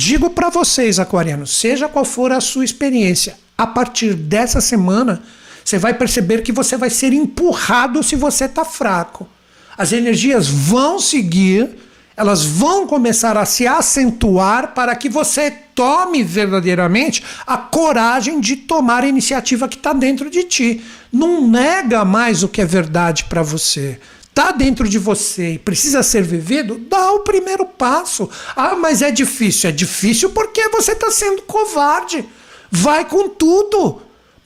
Digo para vocês, aquarianos, seja qual for a sua experiência, a partir dessa semana, você vai perceber que você vai ser empurrado se você está fraco. As energias vão seguir, elas vão começar a se acentuar para que você tome verdadeiramente a coragem de tomar a iniciativa que está dentro de ti. Não nega mais o que é verdade para você está dentro de você e precisa ser vivido, dá o primeiro passo. Ah, mas é difícil. É difícil porque você está sendo covarde. Vai com tudo.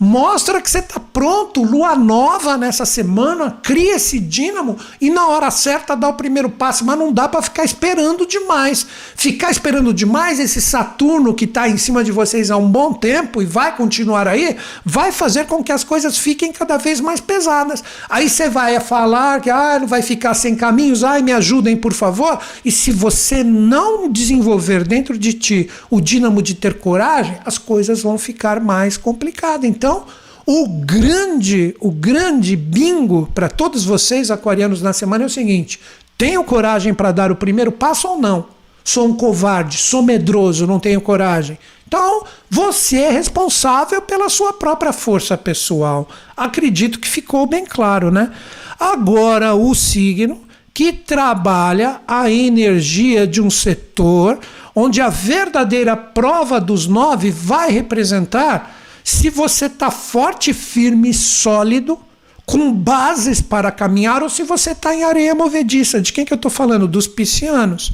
Mostra que você está pronto, lua nova nessa semana, cria esse dínamo e na hora certa dá o primeiro passo, mas não dá para ficar esperando demais. Ficar esperando demais, esse Saturno que está em cima de vocês há um bom tempo e vai continuar aí, vai fazer com que as coisas fiquem cada vez mais pesadas. Aí você vai falar que ah, não vai ficar sem caminhos, ai, me ajudem, por favor. E se você não desenvolver dentro de ti o dínamo de ter coragem, as coisas vão ficar mais complicadas. Então, então, o grande, o grande bingo para todos vocês aquarianos na semana é o seguinte: tenho coragem para dar o primeiro passo ou não? Sou um covarde, sou medroso, não tenho coragem. Então, você é responsável pela sua própria força pessoal. Acredito que ficou bem claro, né? Agora, o signo que trabalha a energia de um setor onde a verdadeira prova dos nove vai representar se você está forte, firme, sólido, com bases para caminhar, ou se você está em areia movediça. De quem que eu estou falando? Dos piscianos.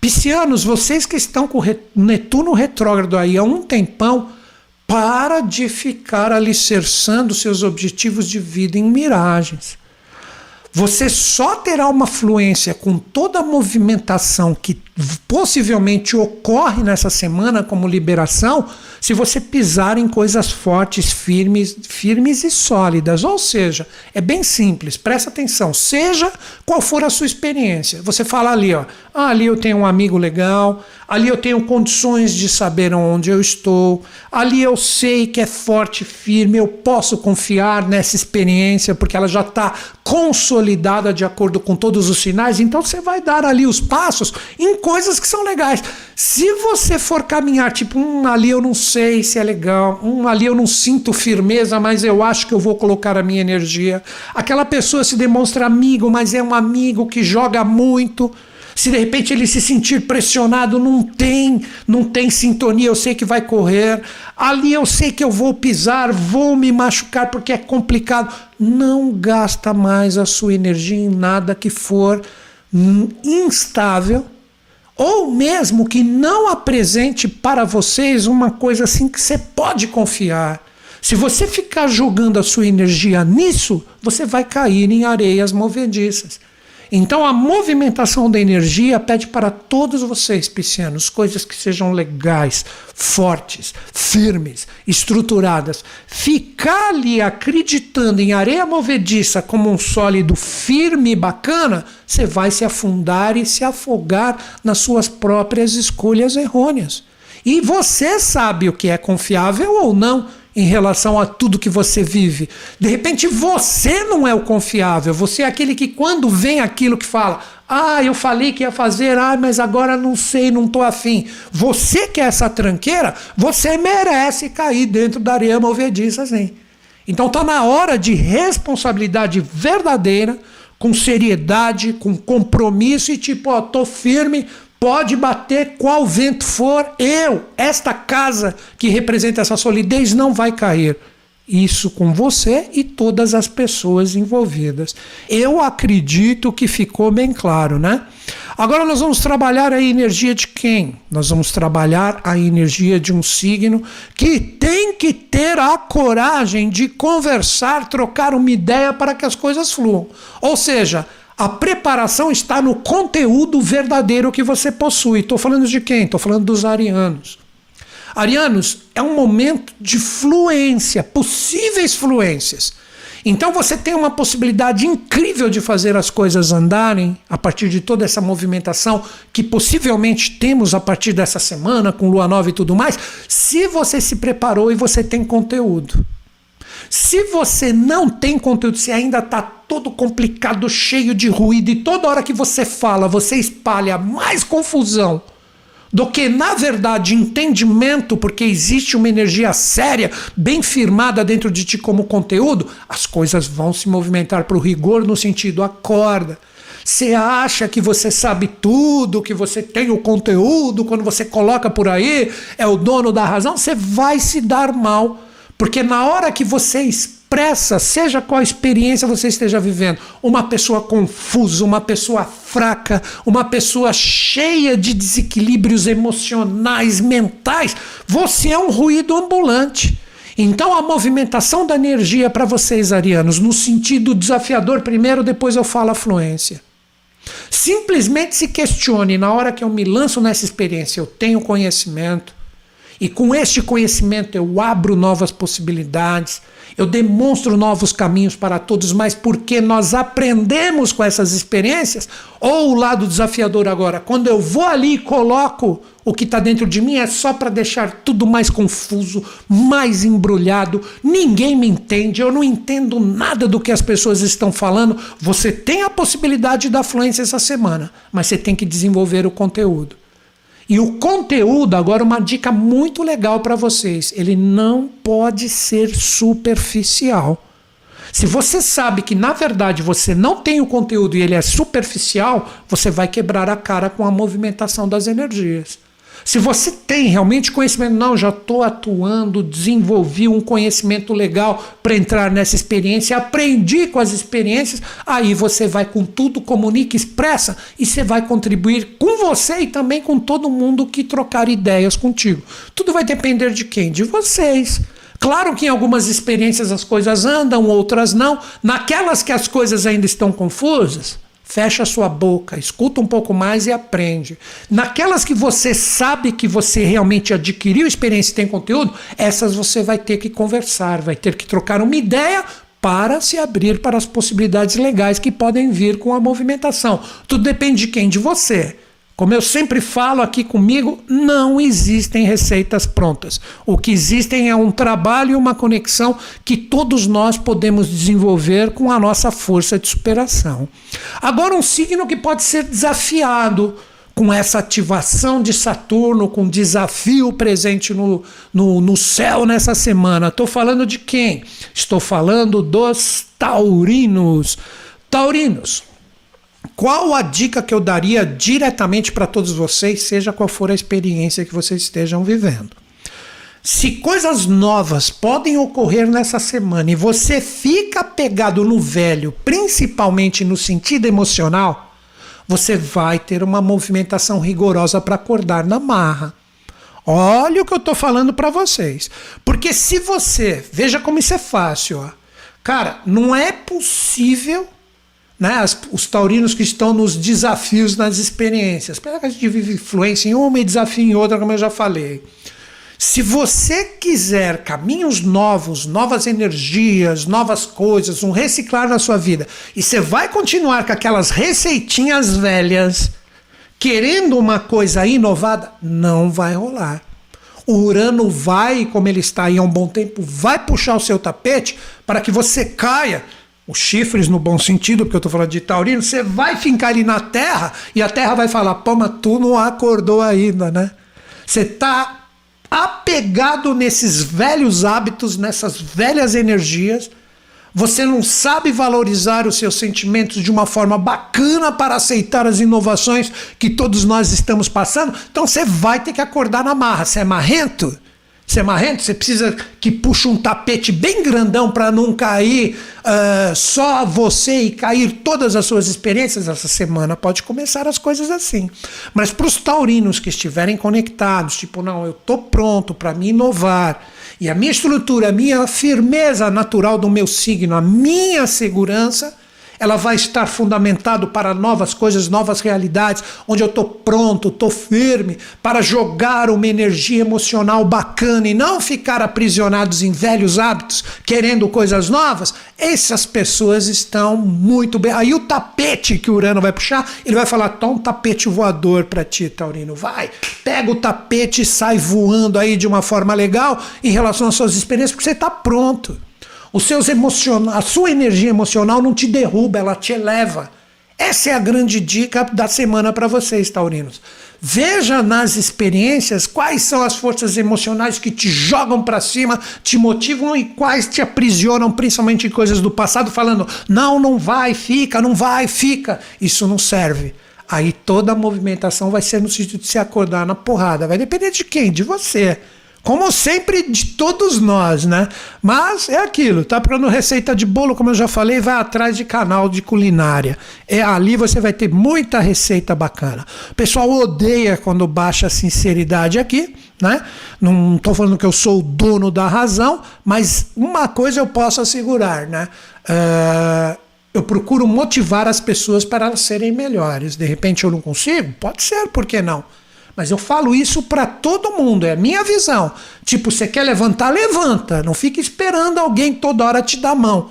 Piscianos, vocês que estão com Netuno retrógrado aí há um tempão, para de ficar alicerçando seus objetivos de vida em miragens. Você só terá uma fluência com toda a movimentação que possivelmente ocorre nessa semana como liberação se você pisar em coisas fortes, firmes, firmes e sólidas. Ou seja, é bem simples, presta atenção, seja qual for a sua experiência. Você fala ali, ó, ah, ali eu tenho um amigo legal, ali eu tenho condições de saber onde eu estou, ali eu sei que é forte, firme, eu posso confiar nessa experiência porque ela já está consolidada de acordo com todos os sinais. Então você vai dar ali os passos, coisas que são legais. Se você for caminhar, tipo, um ali eu não sei se é legal, um ali eu não sinto firmeza, mas eu acho que eu vou colocar a minha energia. Aquela pessoa se demonstra amigo, mas é um amigo que joga muito. Se de repente ele se sentir pressionado, não tem, não tem sintonia, eu sei que vai correr. Ali eu sei que eu vou pisar, vou me machucar porque é complicado. Não gasta mais a sua energia em nada que for instável ou mesmo que não apresente para vocês uma coisa assim que você pode confiar. Se você ficar jogando a sua energia nisso, você vai cair em areias movediças. Então a movimentação da energia pede para todos vocês, piscianos, coisas que sejam legais, fortes, firmes, estruturadas. Ficar ali acreditando em areia movediça como um sólido firme e bacana, você vai se afundar e se afogar nas suas próprias escolhas errôneas. E você sabe o que é confiável ou não em relação a tudo que você vive. De repente você não é o confiável, você é aquele que quando vem aquilo que fala, ah, eu falei que ia fazer, ah, mas agora não sei, não estou afim. Você que é essa tranqueira, você merece cair dentro da areia movediça assim. Então está na hora de responsabilidade verdadeira, com seriedade, com compromisso e tipo, ó, tô firme, Pode bater qual vento for, eu, esta casa que representa essa solidez, não vai cair. Isso com você e todas as pessoas envolvidas. Eu acredito que ficou bem claro, né? Agora nós vamos trabalhar a energia de quem? Nós vamos trabalhar a energia de um signo que tem que ter a coragem de conversar, trocar uma ideia para que as coisas fluam. Ou seja, a preparação está no conteúdo verdadeiro que você possui. Estou falando de quem? Estou falando dos arianos. Arianos é um momento de fluência, possíveis fluências. Então você tem uma possibilidade incrível de fazer as coisas andarem a partir de toda essa movimentação que possivelmente temos a partir dessa semana, com lua nova e tudo mais, se você se preparou e você tem conteúdo. Se você não tem conteúdo, se ainda está todo complicado, cheio de ruído, e toda hora que você fala, você espalha mais confusão do que, na verdade, entendimento, porque existe uma energia séria, bem firmada dentro de ti como conteúdo, as coisas vão se movimentar para o rigor no sentido acorda. Você acha que você sabe tudo, que você tem o conteúdo, quando você coloca por aí, é o dono da razão, você vai se dar mal porque na hora que você expressa, seja qual experiência você esteja vivendo, uma pessoa confusa, uma pessoa fraca, uma pessoa cheia de desequilíbrios emocionais, mentais, você é um ruído ambulante. Então a movimentação da energia para vocês, arianos, no sentido desafiador primeiro, depois eu falo a fluência. Simplesmente se questione na hora que eu me lanço nessa experiência, eu tenho conhecimento, e com este conhecimento eu abro novas possibilidades, eu demonstro novos caminhos para todos, mas porque nós aprendemos com essas experiências, ou o lado desafiador agora, quando eu vou ali e coloco o que está dentro de mim, é só para deixar tudo mais confuso, mais embrulhado, ninguém me entende, eu não entendo nada do que as pessoas estão falando. Você tem a possibilidade da fluência essa semana, mas você tem que desenvolver o conteúdo. E o conteúdo, agora uma dica muito legal para vocês, ele não pode ser superficial. Se você sabe que na verdade você não tem o conteúdo e ele é superficial, você vai quebrar a cara com a movimentação das energias. Se você tem realmente conhecimento, não, já estou atuando, desenvolvi um conhecimento legal para entrar nessa experiência, aprendi com as experiências, aí você vai com tudo, comunica, expressa e você vai contribuir com você e também com todo mundo que trocar ideias contigo. Tudo vai depender de quem? De vocês. Claro que em algumas experiências as coisas andam, outras não. Naquelas que as coisas ainda estão confusas, Fecha a sua boca, escuta um pouco mais e aprende. Naquelas que você sabe que você realmente adquiriu experiência e tem conteúdo, essas você vai ter que conversar, vai ter que trocar uma ideia para se abrir para as possibilidades legais que podem vir com a movimentação. Tudo depende de quem? De você. Como eu sempre falo aqui comigo, não existem receitas prontas. O que existem é um trabalho e uma conexão que todos nós podemos desenvolver com a nossa força de superação. Agora, um signo que pode ser desafiado com essa ativação de Saturno, com desafio presente no, no, no céu nessa semana. Estou falando de quem? Estou falando dos taurinos. Taurinos, qual a dica que eu daria diretamente para todos vocês, seja qual for a experiência que vocês estejam vivendo? Se coisas novas podem ocorrer nessa semana e você fica pegado no velho, principalmente no sentido emocional, você vai ter uma movimentação rigorosa para acordar na marra. Olha o que eu estou falando para vocês. Porque se você, veja como isso é fácil, ó. cara, não é possível né, os taurinos que estão nos desafios, nas experiências. Apesar que a gente vive influência em uma e desafio em outra, como eu já falei. Se você quiser caminhos novos, novas energias, novas coisas, um reciclar na sua vida, e você vai continuar com aquelas receitinhas velhas, querendo uma coisa inovada, não vai rolar. O Urano vai, como ele está aí há um bom tempo, vai puxar o seu tapete para que você caia os chifres no bom sentido, porque eu estou falando de taurino, você vai fincar ali na terra e a terra vai falar: pô, mas tu não acordou ainda, né? Você está apegado nesses velhos hábitos, nessas velhas energias. Você não sabe valorizar os seus sentimentos de uma forma bacana para aceitar as inovações que todos nós estamos passando. Então você vai ter que acordar na marra. Você é marrento? Você é marrento? Você precisa que puxe um tapete bem grandão para não cair uh, só você e cair todas as suas experiências essa semana. Pode começar as coisas assim. Mas para os taurinos que estiverem conectados, tipo, não, eu estou pronto para me inovar. E a minha estrutura, a minha firmeza natural do meu signo, a minha segurança ela vai estar fundamentado para novas coisas, novas realidades, onde eu estou pronto, estou firme para jogar uma energia emocional bacana e não ficar aprisionados em velhos hábitos, querendo coisas novas. Essas pessoas estão muito bem. Aí o tapete que o Urano vai puxar, ele vai falar: toma um tapete voador para ti, Taurino. Vai, pega o tapete e sai voando aí de uma forma legal em relação às suas experiências, porque você está pronto. Os seus emocional, a sua energia emocional não te derruba, ela te eleva. Essa é a grande dica da semana para vocês, taurinos. Veja nas experiências quais são as forças emocionais que te jogam para cima, te motivam e quais te aprisionam, principalmente em coisas do passado, falando: não, não vai, fica, não vai, fica. Isso não serve. Aí toda a movimentação vai ser no sentido de se acordar na porrada. Vai depender de quem? De você. Como sempre de todos nós, né? Mas é aquilo, tá procurando receita de bolo, como eu já falei, vai atrás de canal de culinária. É ali você vai ter muita receita bacana. O pessoal odeia quando baixa a sinceridade aqui, né? Não estou falando que eu sou o dono da razão, mas uma coisa eu posso assegurar, né? Uh, eu procuro motivar as pessoas para elas serem melhores. De repente eu não consigo? Pode ser, por que não? Mas eu falo isso para todo mundo, é a minha visão. Tipo, você quer levantar, levanta. Não fique esperando alguém toda hora te dar mão.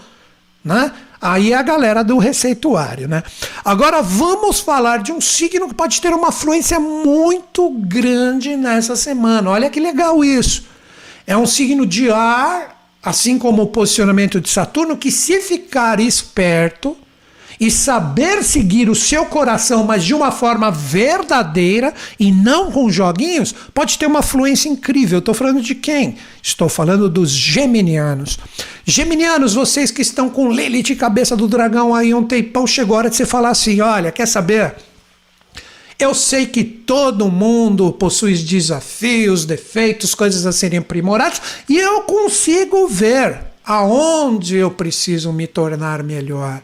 Né? Aí é a galera do receituário, né? Agora vamos falar de um signo que pode ter uma fluência muito grande nessa semana. Olha que legal isso. É um signo de ar, assim como o posicionamento de Saturno, que se ficar esperto, e saber seguir o seu coração, mas de uma forma verdadeira e não com joguinhos, pode ter uma fluência incrível. Estou falando de quem? Estou falando dos geminianos. Geminianos, vocês que estão com Lilith cabeça do dragão aí um tempão, chegou a hora de você falar assim: olha, quer saber? Eu sei que todo mundo possui desafios, defeitos, coisas a serem aprimoradas, e eu consigo ver aonde eu preciso me tornar melhor.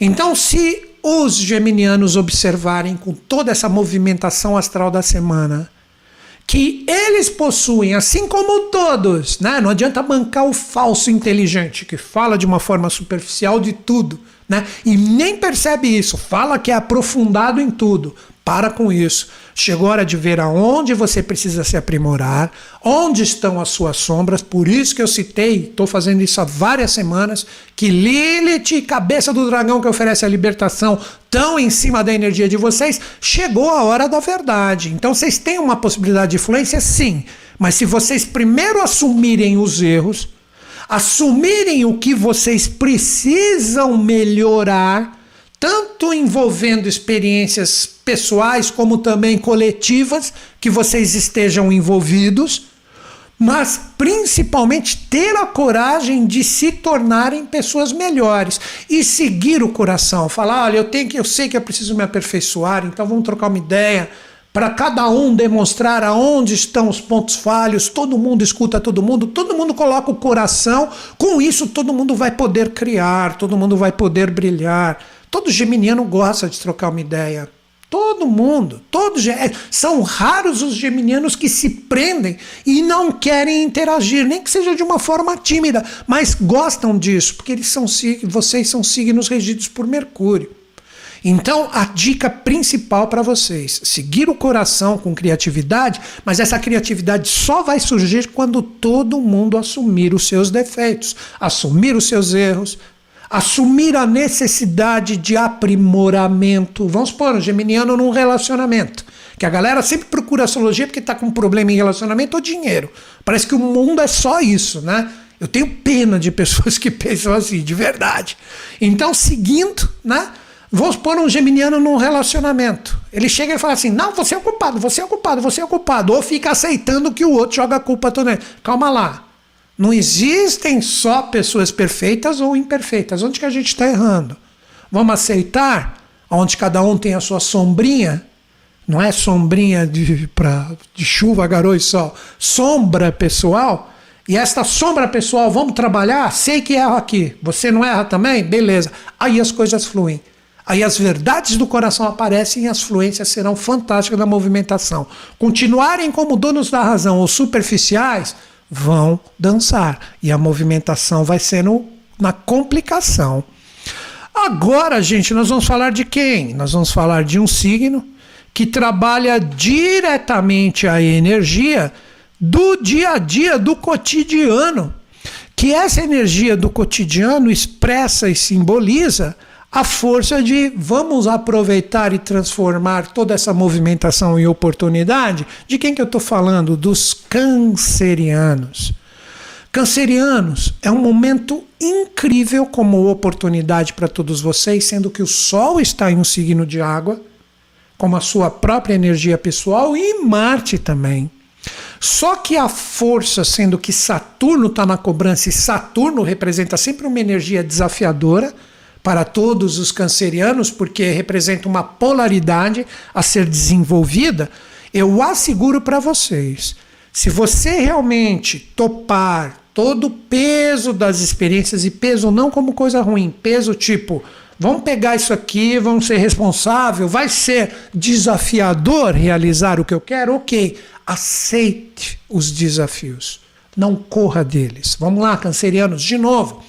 Então, se os geminianos observarem com toda essa movimentação astral da semana, que eles possuem, assim como todos, né? não adianta bancar o falso inteligente, que fala de uma forma superficial de tudo, né? e nem percebe isso, fala que é aprofundado em tudo, para com isso. Chegou a hora de ver aonde você precisa se aprimorar, onde estão as suas sombras. Por isso que eu citei, estou fazendo isso há várias semanas, que Lilith, cabeça do dragão que oferece a libertação, tão em cima da energia de vocês, chegou a hora da verdade. Então vocês têm uma possibilidade de influência, sim. Mas se vocês primeiro assumirem os erros, assumirem o que vocês precisam melhorar, tanto envolvendo experiências pessoais como também coletivas que vocês estejam envolvidos, mas principalmente ter a coragem de se tornarem pessoas melhores e seguir o coração, falar, olha, eu tenho que eu sei que eu preciso me aperfeiçoar, então vamos trocar uma ideia para cada um demonstrar aonde estão os pontos falhos, todo mundo escuta todo mundo, todo mundo coloca o coração, com isso todo mundo vai poder criar, todo mundo vai poder brilhar. Todo geminiano gosta de trocar uma ideia. Todo mundo, todos são raros os geminianos que se prendem e não querem interagir, nem que seja de uma forma tímida, mas gostam disso, porque eles são vocês são signos regidos por Mercúrio. Então, a dica principal para vocês: seguir o coração com criatividade, mas essa criatividade só vai surgir quando todo mundo assumir os seus defeitos, assumir os seus erros, assumir a necessidade de aprimoramento. Vamos supor, um geminiano num relacionamento. Que a galera sempre procura astrologia porque está com um problema em relacionamento ou dinheiro. Parece que o mundo é só isso, né? Eu tenho pena de pessoas que pensam assim, de verdade. Então, seguindo, né? Vamos pôr um geminiano num relacionamento. Ele chega e fala assim: não, você é o culpado, você é o culpado, você é o culpado. Ou fica aceitando que o outro joga a culpa toda. Calma lá. Não existem só pessoas perfeitas ou imperfeitas. Onde que a gente está errando? Vamos aceitar onde cada um tem a sua sombrinha? Não é sombrinha de, pra, de chuva, garoto e sol. Sombra pessoal. E esta sombra pessoal, vamos trabalhar? Sei que erro aqui. Você não erra também? Beleza. Aí as coisas fluem. Aí as verdades do coração aparecem e as fluências serão fantásticas na movimentação. Continuarem como donos da razão ou superficiais, vão dançar. E a movimentação vai sendo na complicação. Agora, gente, nós vamos falar de quem? Nós vamos falar de um signo que trabalha diretamente a energia do dia a dia, do cotidiano. Que essa energia do cotidiano expressa e simboliza a força de vamos aproveitar e transformar toda essa movimentação em oportunidade. De quem que eu estou falando? Dos cancerianos. Cancerianos, é um momento incrível como oportunidade para todos vocês, sendo que o Sol está em um signo de água, como a sua própria energia pessoal, e Marte também. Só que a força, sendo que Saturno está na cobrança e Saturno representa sempre uma energia desafiadora, para todos os cancerianos, porque representa uma polaridade a ser desenvolvida, eu asseguro para vocês, se você realmente topar todo o peso das experiências, e peso não como coisa ruim, peso tipo, vamos pegar isso aqui, vamos ser responsável, vai ser desafiador realizar o que eu quero, ok, aceite os desafios, não corra deles. Vamos lá, cancerianos, de novo.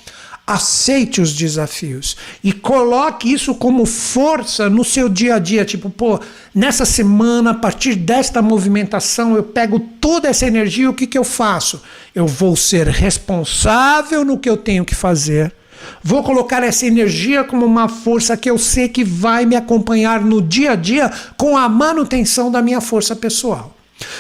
Aceite os desafios e coloque isso como força no seu dia a dia. Tipo, pô, nessa semana, a partir desta movimentação, eu pego toda essa energia. O que, que eu faço? Eu vou ser responsável no que eu tenho que fazer. Vou colocar essa energia como uma força que eu sei que vai me acompanhar no dia a dia com a manutenção da minha força pessoal.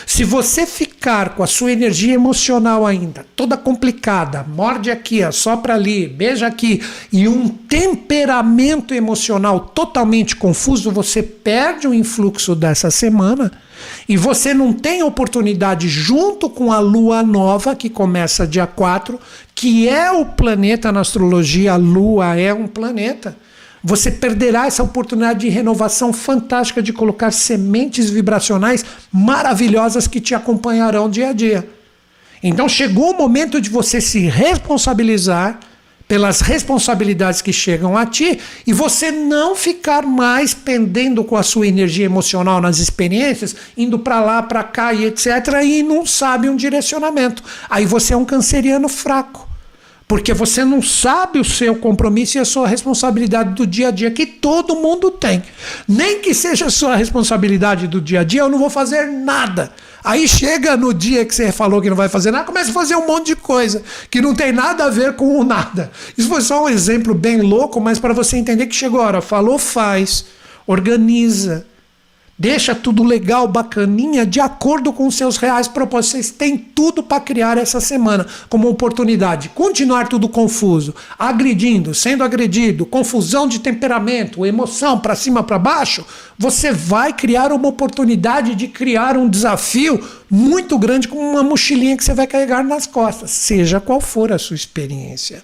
Se você ficar com a sua energia emocional ainda toda complicada, morde aqui, sopra ali, beija aqui, e um temperamento emocional totalmente confuso, você perde o influxo dessa semana e você não tem oportunidade, junto com a lua nova, que começa dia 4, que é o planeta na astrologia, a lua é um planeta você perderá essa oportunidade de renovação fantástica de colocar sementes vibracionais maravilhosas que te acompanharão dia a dia. Então chegou o momento de você se responsabilizar pelas responsabilidades que chegam a ti e você não ficar mais pendendo com a sua energia emocional nas experiências, indo para lá, para cá e etc. e não sabe um direcionamento. Aí você é um canceriano fraco. Porque você não sabe o seu compromisso e a sua responsabilidade do dia a dia, que todo mundo tem. Nem que seja a sua responsabilidade do dia a dia, eu não vou fazer nada. Aí chega no dia que você falou que não vai fazer nada, começa a fazer um monte de coisa que não tem nada a ver com o nada. Isso foi só um exemplo bem louco, mas para você entender que chegou a hora, falou, faz, organiza, Deixa tudo legal, bacaninha, de acordo com seus reais propósitos. Vocês têm tudo para criar essa semana como oportunidade. Continuar tudo confuso, agredindo, sendo agredido, confusão de temperamento, emoção para cima, para baixo. Você vai criar uma oportunidade de criar um desafio muito grande com uma mochilinha que você vai carregar nas costas, seja qual for a sua experiência.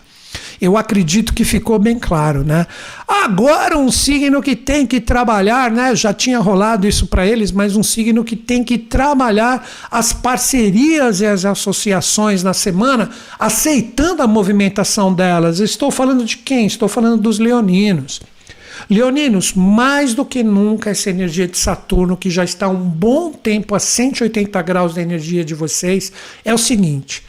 Eu acredito que ficou bem claro, né? Agora um signo que tem que trabalhar, né? Já tinha rolado isso para eles, mas um signo que tem que trabalhar as parcerias e as associações na semana, aceitando a movimentação delas. Estou falando de quem? Estou falando dos leoninos. Leoninos, mais do que nunca, essa energia de Saturno, que já está um bom tempo a 180 graus da energia de vocês, é o seguinte: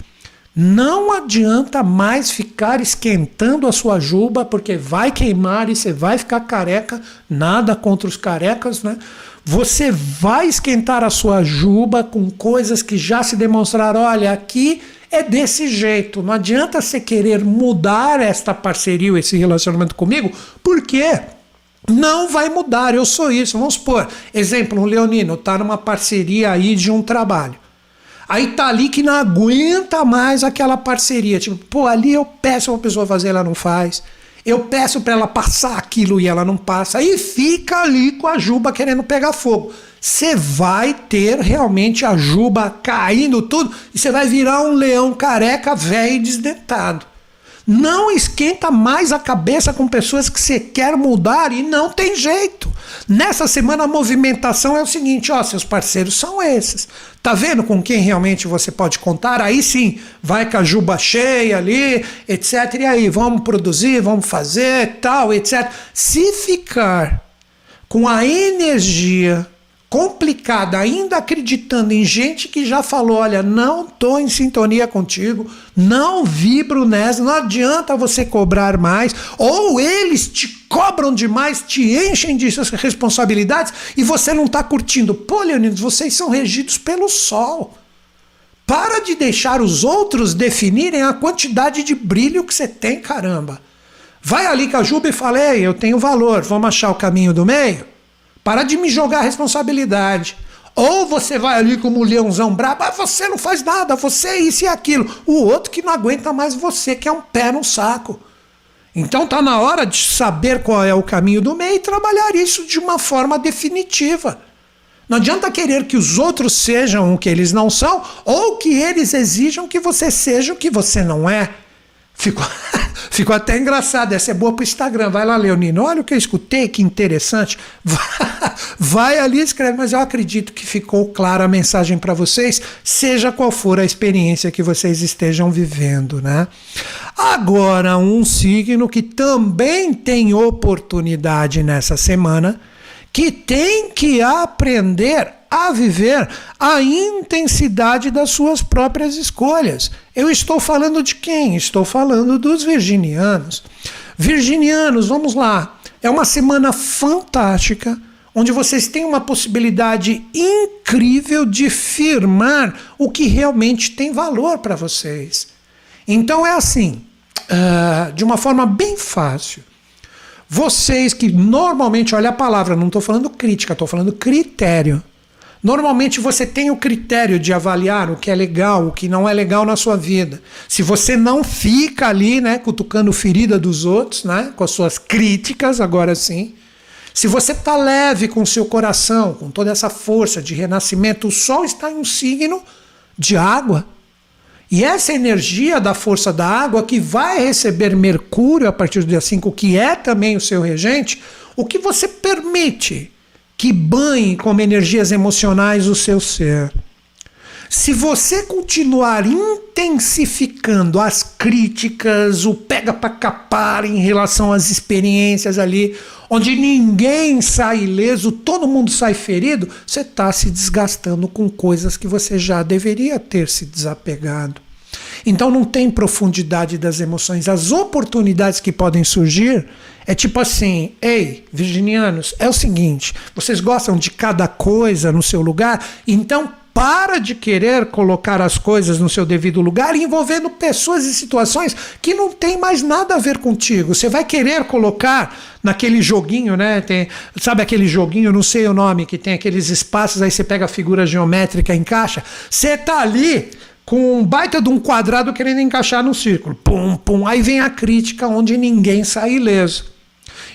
não adianta mais ficar esquentando a sua juba, porque vai queimar e você vai ficar careca. Nada contra os carecas, né? Você vai esquentar a sua juba com coisas que já se demonstraram. Olha, aqui é desse jeito. Não adianta você querer mudar esta parceria, esse relacionamento comigo, porque não vai mudar. Eu sou isso. Vamos supor, exemplo, um leonino está numa parceria aí de um trabalho. Aí tá ali que não aguenta mais aquela parceria. Tipo, pô, ali eu peço uma pessoa fazer, ela não faz. Eu peço para ela passar aquilo e ela não passa. Aí fica ali com a juba querendo pegar fogo. Você vai ter realmente a juba caindo tudo e você vai virar um leão careca, velho e desdentado. Não esquenta mais a cabeça com pessoas que você quer mudar e não tem jeito. Nessa semana a movimentação é o seguinte, ó, seus parceiros são esses. Tá vendo com quem realmente você pode contar? Aí sim, vai com a juba cheia ali, etc. E aí, vamos produzir, vamos fazer, tal, etc. Se ficar com a energia complicada, ainda acreditando em gente que já falou: olha, não estou em sintonia contigo, não vibro nessa, não adianta você cobrar mais, ou eles te cobram demais, te enchem de suas responsabilidades e você não está curtindo. Pô, Leonidas, vocês são regidos pelo sol. Para de deixar os outros definirem a quantidade de brilho que você tem, caramba. Vai ali com a Juba e fala: Ei, eu tenho valor, vamos achar o caminho do meio? Para de me jogar a responsabilidade. Ou você vai ali como um leãozão brabo, ah, você não faz nada, você é isso e aquilo. O outro que não aguenta mais você, que é um pé no saco. Então tá na hora de saber qual é o caminho do meio e trabalhar isso de uma forma definitiva. Não adianta querer que os outros sejam o que eles não são, ou que eles exijam que você seja o que você não é. Ficou, ficou até engraçado. Essa é boa para o Instagram. Vai lá, Leonino. Olha o que eu escutei, que interessante. Vai, ali e escreve. Mas eu acredito que ficou clara a mensagem para vocês, seja qual for a experiência que vocês estejam vivendo. Né? Agora, um signo que também tem oportunidade nessa semana, que tem que aprender a viver a intensidade das suas próprias escolhas. Eu estou falando de quem? Estou falando dos virginianos. Virginianos, vamos lá. É uma semana fantástica onde vocês têm uma possibilidade incrível de firmar o que realmente tem valor para vocês. Então é assim, uh, de uma forma bem fácil. Vocês que normalmente, olha a palavra, não estou falando crítica, estou falando critério. Normalmente você tem o critério de avaliar o que é legal, o que não é legal na sua vida. Se você não fica ali, né, cutucando ferida dos outros, né, com as suas críticas, agora sim. Se você está leve com o seu coração, com toda essa força de renascimento, o Sol está em um signo de água. E essa energia da força da água que vai receber Mercúrio a partir do dia 5, que é também o seu regente, o que você permite que banhe como energias emocionais o seu ser. Se você continuar intensificando as críticas, o pega para capar em relação às experiências ali, onde ninguém sai ileso, todo mundo sai ferido, você está se desgastando com coisas que você já deveria ter se desapegado. Então não tem profundidade das emoções. As oportunidades que podem surgir é tipo assim: ei, virginianos, é o seguinte, vocês gostam de cada coisa no seu lugar, então para de querer colocar as coisas no seu devido lugar, envolvendo pessoas e situações que não tem mais nada a ver contigo. Você vai querer colocar naquele joguinho, né? Tem, sabe aquele joguinho, não sei o nome, que tem aqueles espaços, aí você pega a figura geométrica, encaixa. Você tá ali com um baita de um quadrado querendo encaixar no círculo. Pum, pum. Aí vem a crítica onde ninguém sai ileso.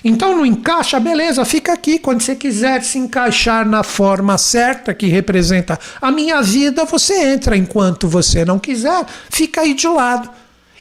Então não encaixa, beleza, fica aqui. Quando você quiser se encaixar na forma certa que representa a minha vida, você entra. Enquanto você não quiser, fica aí de lado.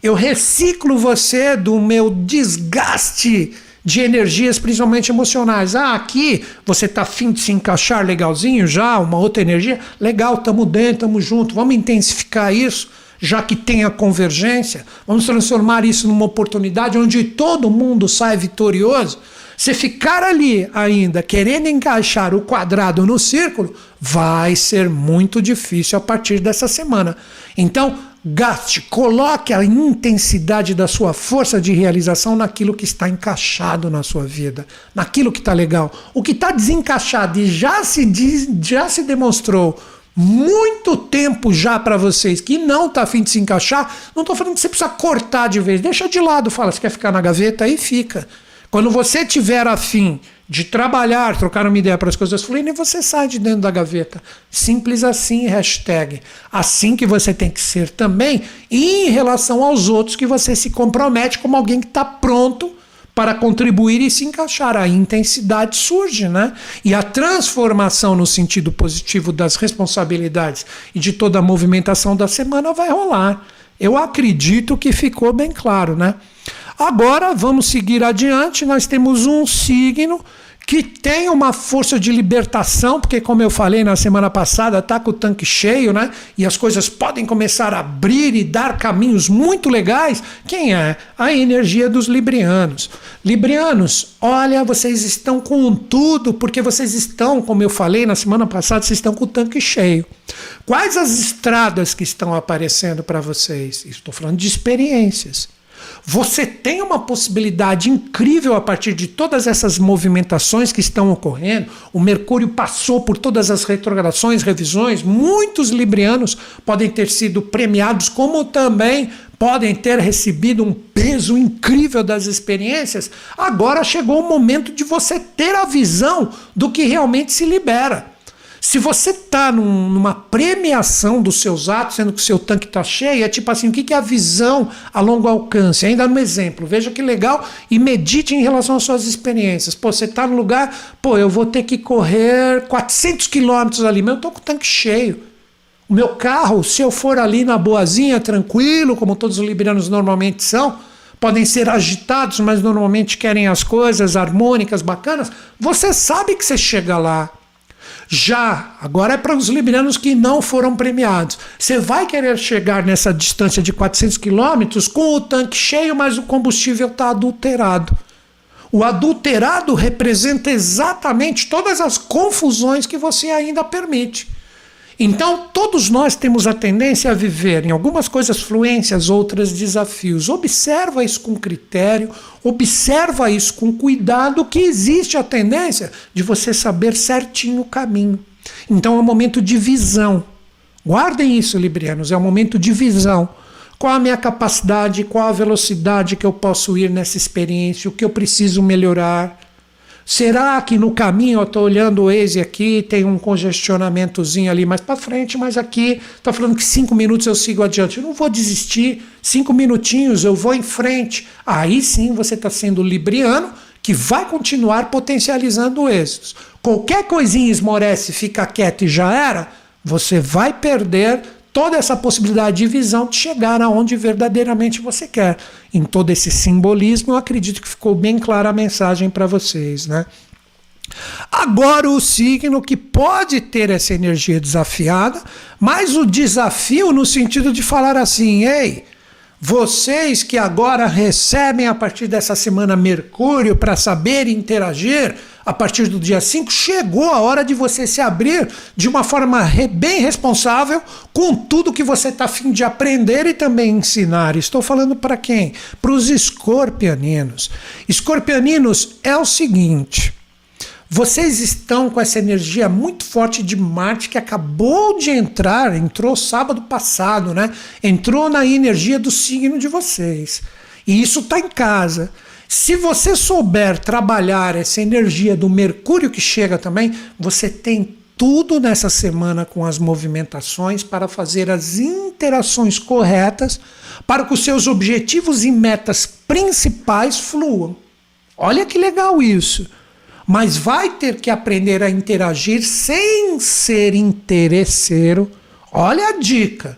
Eu reciclo você do meu desgaste de energias, principalmente emocionais. Ah, aqui você tá afim de se encaixar legalzinho já, uma outra energia, legal, tamo dentro, tamo junto, vamos intensificar isso, já que tem a convergência, vamos transformar isso numa oportunidade onde todo mundo sai vitorioso. Se ficar ali ainda querendo encaixar o quadrado no círculo, vai ser muito difícil a partir dessa semana. Então, Gaste, coloque a intensidade da sua força de realização naquilo que está encaixado na sua vida, naquilo que está legal. O que está desencaixado e já se, já se demonstrou muito tempo já para vocês que não está afim de se encaixar, não estou falando que você precisa cortar de vez, deixa de lado, fala, você quer ficar na gaveta aí fica. Quando você tiver afim de trabalhar, trocar uma ideia para as coisas fluírem, você sai de dentro da gaveta. Simples assim, hashtag. Assim que você tem que ser também, e em relação aos outros que você se compromete como alguém que está pronto para contribuir e se encaixar. A intensidade surge, né? E a transformação no sentido positivo das responsabilidades e de toda a movimentação da semana vai rolar. Eu acredito que ficou bem claro, né? Agora vamos seguir adiante. Nós temos um signo que tem uma força de libertação, porque como eu falei na semana passada, está com o tanque cheio, né? E as coisas podem começar a abrir e dar caminhos muito legais. Quem é? A energia dos librianos. Librianos, olha, vocês estão com tudo, porque vocês estão, como eu falei na semana passada, vocês estão com o tanque cheio. Quais as estradas que estão aparecendo para vocês? Estou falando de experiências. Você tem uma possibilidade incrível a partir de todas essas movimentações que estão ocorrendo. O Mercúrio passou por todas as retrogradações, revisões. Muitos librianos podem ter sido premiados, como também podem ter recebido um peso incrível das experiências. Agora chegou o momento de você ter a visão do que realmente se libera. Se você está num, numa premiação dos seus atos, sendo que o seu tanque está cheio, é tipo assim: o que, é a visão a longo alcance? Ainda no exemplo, veja que legal e medite em relação às suas experiências. Pô, você está no lugar, pô, eu vou ter que correr 400 quilômetros ali, mas eu estou com o tanque cheio. O meu carro, se eu for ali na boazinha, tranquilo, como todos os librianos normalmente são, podem ser agitados, mas normalmente querem as coisas harmônicas, bacanas. Você sabe que você chega lá. Já, agora é para os librianos que não foram premiados. Você vai querer chegar nessa distância de 400 quilômetros com o tanque cheio, mas o combustível está adulterado. O adulterado representa exatamente todas as confusões que você ainda permite. Então, todos nós temos a tendência a viver em algumas coisas fluências, outras desafios. Observa isso com critério, observa isso com cuidado, que existe a tendência de você saber certinho o caminho. Então, é um momento de visão. Guardem isso, Librianos, é um momento de visão. Qual a minha capacidade, qual a velocidade que eu posso ir nessa experiência, o que eu preciso melhorar. Será que no caminho eu estou olhando o Waze aqui, tem um congestionamentozinho ali mais para frente, mas aqui está falando que cinco minutos eu sigo adiante. Eu não vou desistir, cinco minutinhos eu vou em frente. Aí sim você está sendo libriano, que vai continuar potencializando êxitos. Qualquer coisinha esmorece, fica quieto e já era, você vai perder toda essa possibilidade de visão de chegar aonde verdadeiramente você quer. Em todo esse simbolismo, eu acredito que ficou bem clara a mensagem para vocês, né? Agora, o signo que pode ter essa energia desafiada, mas o desafio no sentido de falar assim: ei, vocês que agora recebem a partir dessa semana Mercúrio para saber interagir, a partir do dia 5, chegou a hora de você se abrir de uma forma bem responsável com tudo que você está afim de aprender e também ensinar. Estou falando para quem? Para os escorpianinos. Escorpianinos é o seguinte. Vocês estão com essa energia muito forte de Marte que acabou de entrar, entrou sábado passado, né? Entrou na energia do signo de vocês. E isso está em casa. Se você souber trabalhar essa energia do Mercúrio que chega também, você tem tudo nessa semana com as movimentações para fazer as interações corretas para que os seus objetivos e metas principais fluam. Olha que legal isso. Mas vai ter que aprender a interagir sem ser interesseiro. Olha a dica.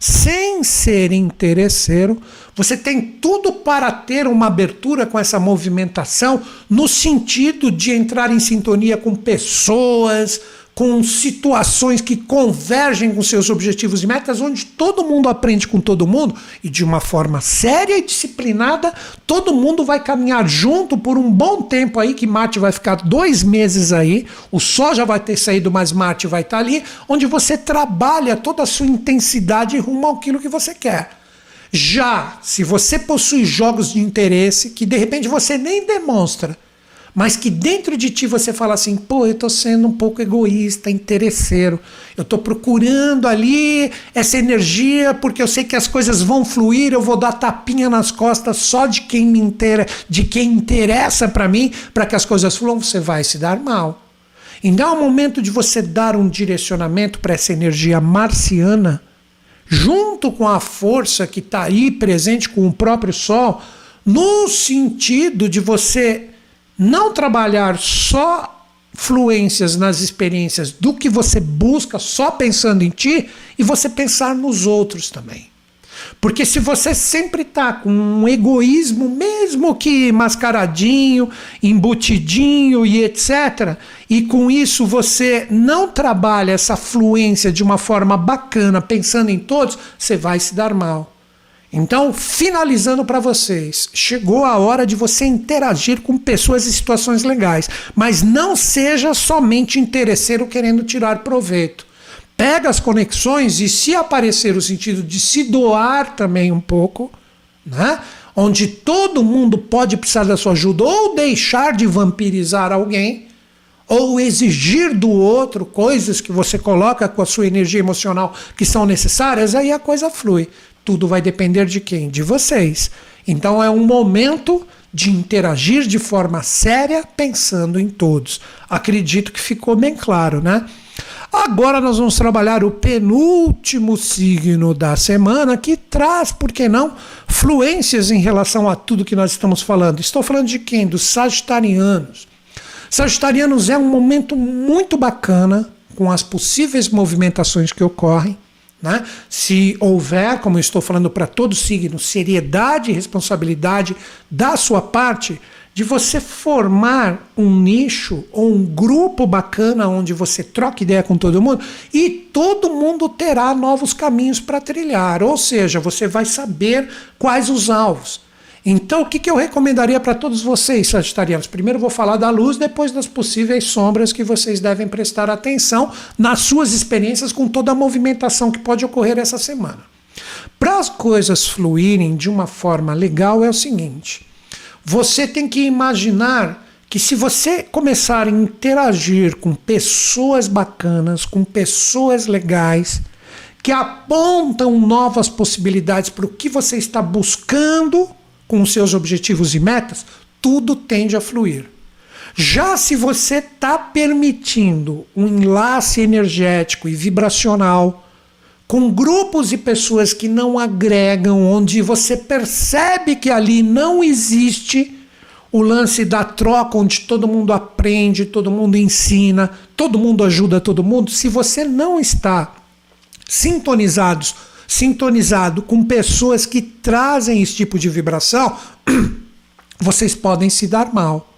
Sem ser interesseiro, você tem tudo para ter uma abertura com essa movimentação no sentido de entrar em sintonia com pessoas, com situações que convergem com seus objetivos e metas, onde todo mundo aprende com todo mundo e de uma forma séria e disciplinada, todo mundo vai caminhar junto por um bom tempo aí, que Marte vai ficar dois meses aí, o Sol já vai ter saído, mas Marte vai estar ali, onde você trabalha toda a sua intensidade rumo àquilo que você quer. Já se você possui jogos de interesse que de repente você nem demonstra, mas que dentro de ti você fala assim, pô, eu estou sendo um pouco egoísta, interesseiro. Eu estou procurando ali essa energia porque eu sei que as coisas vão fluir, eu vou dar tapinha nas costas só de quem me intera, de quem interessa para mim, para que as coisas fluam, você vai se dar mal. Então é o momento de você dar um direcionamento para essa energia marciana, junto com a força que está aí presente com o próprio Sol, no sentido de você não trabalhar só fluências nas experiências do que você busca só pensando em ti e você pensar nos outros também. Porque se você sempre está com um egoísmo, mesmo que mascaradinho, embutidinho e etc., e com isso você não trabalha essa fluência de uma forma bacana, pensando em todos, você vai se dar mal. Então, finalizando para vocês, chegou a hora de você interagir com pessoas e situações legais, mas não seja somente interesseiro querendo tirar proveito. Pega as conexões e se aparecer o sentido de se doar também um pouco, né? Onde todo mundo pode precisar da sua ajuda ou deixar de vampirizar alguém, ou exigir do outro coisas que você coloca com a sua energia emocional que são necessárias, aí a coisa flui. Tudo vai depender de quem? De vocês. Então é um momento de interagir de forma séria, pensando em todos. Acredito que ficou bem claro, né? Agora nós vamos trabalhar o penúltimo signo da semana que traz, por que não, fluências em relação a tudo que nós estamos falando. Estou falando de quem? Dos sagitarianos. Sagitarianos é um momento muito bacana com as possíveis movimentações que ocorrem né? Se houver, como eu estou falando para todo signo, seriedade e responsabilidade da sua parte, de você formar um nicho ou um grupo bacana onde você troca ideia com todo mundo e todo mundo terá novos caminhos para trilhar. Ou seja, você vai saber quais os alvos. Então, o que, que eu recomendaria para todos vocês, sagitarianos? Primeiro vou falar da luz, depois das possíveis sombras que vocês devem prestar atenção nas suas experiências com toda a movimentação que pode ocorrer essa semana. Para as coisas fluírem de uma forma legal, é o seguinte: você tem que imaginar que se você começar a interagir com pessoas bacanas, com pessoas legais, que apontam novas possibilidades para o que você está buscando com os seus objetivos e metas, tudo tende a fluir. Já se você está permitindo um enlace energético e vibracional com grupos e pessoas que não agregam, onde você percebe que ali não existe o lance da troca, onde todo mundo aprende, todo mundo ensina, todo mundo ajuda todo mundo, se você não está sintonizados sintonizado com pessoas que trazem esse tipo de vibração, vocês podem se dar mal.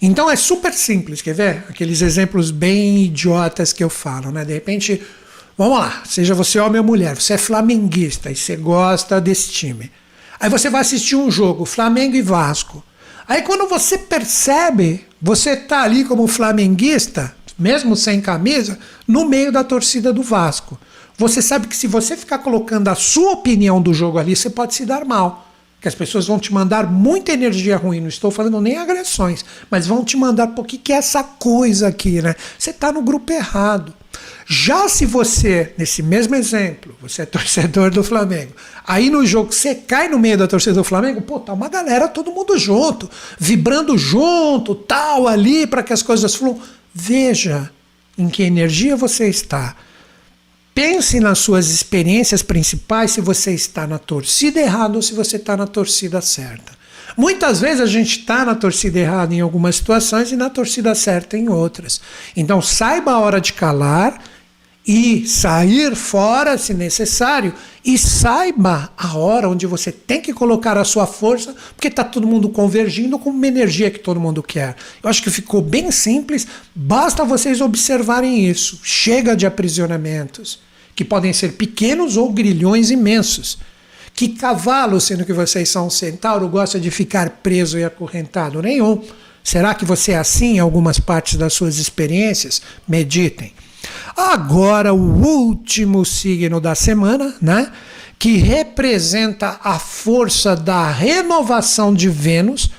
Então é super simples, quer ver? Aqueles exemplos bem idiotas que eu falo, né? De repente, vamos lá, seja você homem ou mulher, você é flamenguista e você gosta desse time. Aí você vai assistir um jogo, Flamengo e Vasco. Aí quando você percebe, você tá ali como flamenguista, mesmo sem camisa, no meio da torcida do Vasco. Você sabe que se você ficar colocando a sua opinião do jogo ali, você pode se dar mal. que as pessoas vão te mandar muita energia ruim. Não estou falando nem agressões, mas vão te mandar, por que, que é essa coisa aqui, né? Você está no grupo errado. Já se você, nesse mesmo exemplo, você é torcedor do Flamengo, aí no jogo você cai no meio da torcida do Flamengo, pô, tá uma galera, todo mundo junto, vibrando junto, tal, ali, para que as coisas fluam. Veja em que energia você está. Pense nas suas experiências principais se você está na torcida errada ou se você está na torcida certa. Muitas vezes a gente está na torcida errada em algumas situações e na torcida certa em outras. Então saiba a hora de calar e sair fora se necessário e saiba a hora onde você tem que colocar a sua força, porque está todo mundo convergindo com uma energia que todo mundo quer. Eu acho que ficou bem simples, basta vocês observarem isso. Chega de aprisionamentos, que podem ser pequenos ou grilhões imensos. Que cavalo, sendo que vocês são um centauro, gosta de ficar preso e acorrentado? Nenhum. Será que você é assim em algumas partes das suas experiências? Meditem. Agora, o último signo da semana, né? Que representa a força da renovação de Vênus,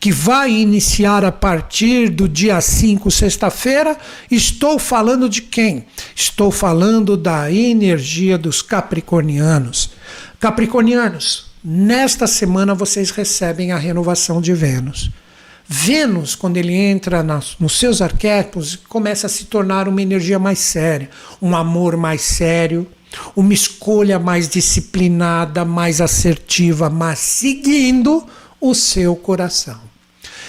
que vai iniciar a partir do dia 5, sexta-feira. Estou falando de quem? Estou falando da energia dos capricornianos. Capricornianos, nesta semana vocês recebem a renovação de Vênus. Vênus, quando ele entra nas, nos seus arquétipos, começa a se tornar uma energia mais séria, um amor mais sério, uma escolha mais disciplinada, mais assertiva, mas seguindo o seu coração.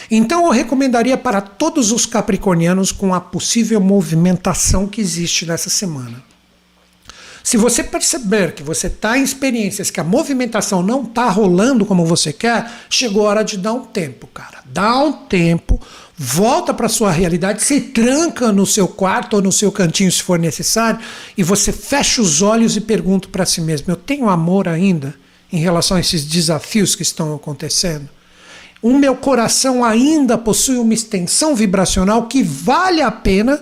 Então eu recomendaria para todos os capricornianos com a possível movimentação que existe nessa semana. Se você perceber que você está em experiências que a movimentação não está rolando como você quer, chegou a hora de dar um tempo, cara. Dá um tempo, volta para sua realidade, se tranca no seu quarto ou no seu cantinho se for necessário, e você fecha os olhos e pergunta para si mesmo: eu tenho amor ainda em relação a esses desafios que estão acontecendo? O meu coração ainda possui uma extensão vibracional que vale a pena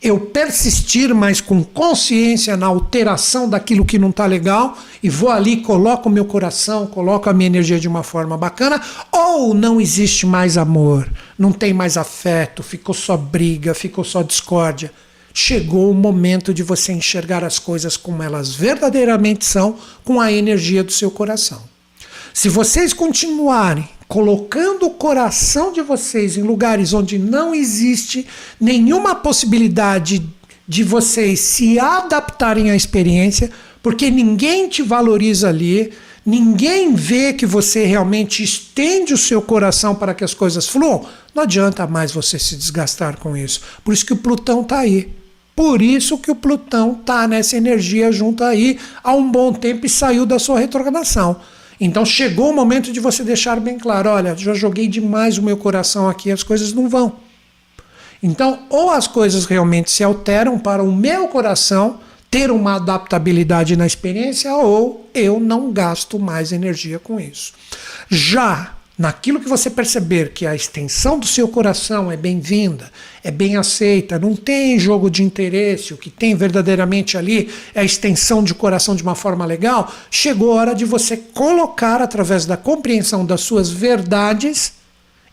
eu persistir, mas com consciência na alteração daquilo que não está legal, e vou ali, coloco o meu coração, coloco a minha energia de uma forma bacana, ou não existe mais amor, não tem mais afeto, ficou só briga, ficou só discórdia. Chegou o momento de você enxergar as coisas como elas verdadeiramente são, com a energia do seu coração. Se vocês continuarem colocando o coração de vocês em lugares onde não existe nenhuma possibilidade de vocês se adaptarem à experiência, porque ninguém te valoriza ali, ninguém vê que você realmente estende o seu coração para que as coisas fluam, não adianta mais você se desgastar com isso. Por isso que o Plutão está aí. Por isso que o Plutão está nessa energia junto aí há um bom tempo e saiu da sua retrogradação. Então chegou o momento de você deixar bem claro: olha, já joguei demais o meu coração aqui, as coisas não vão. Então, ou as coisas realmente se alteram para o meu coração ter uma adaptabilidade na experiência, ou eu não gasto mais energia com isso. Já naquilo que você perceber que a extensão do seu coração é bem-vinda, é bem aceita, não tem jogo de interesse, o que tem verdadeiramente ali é a extensão de coração de uma forma legal, chegou a hora de você colocar, através da compreensão das suas verdades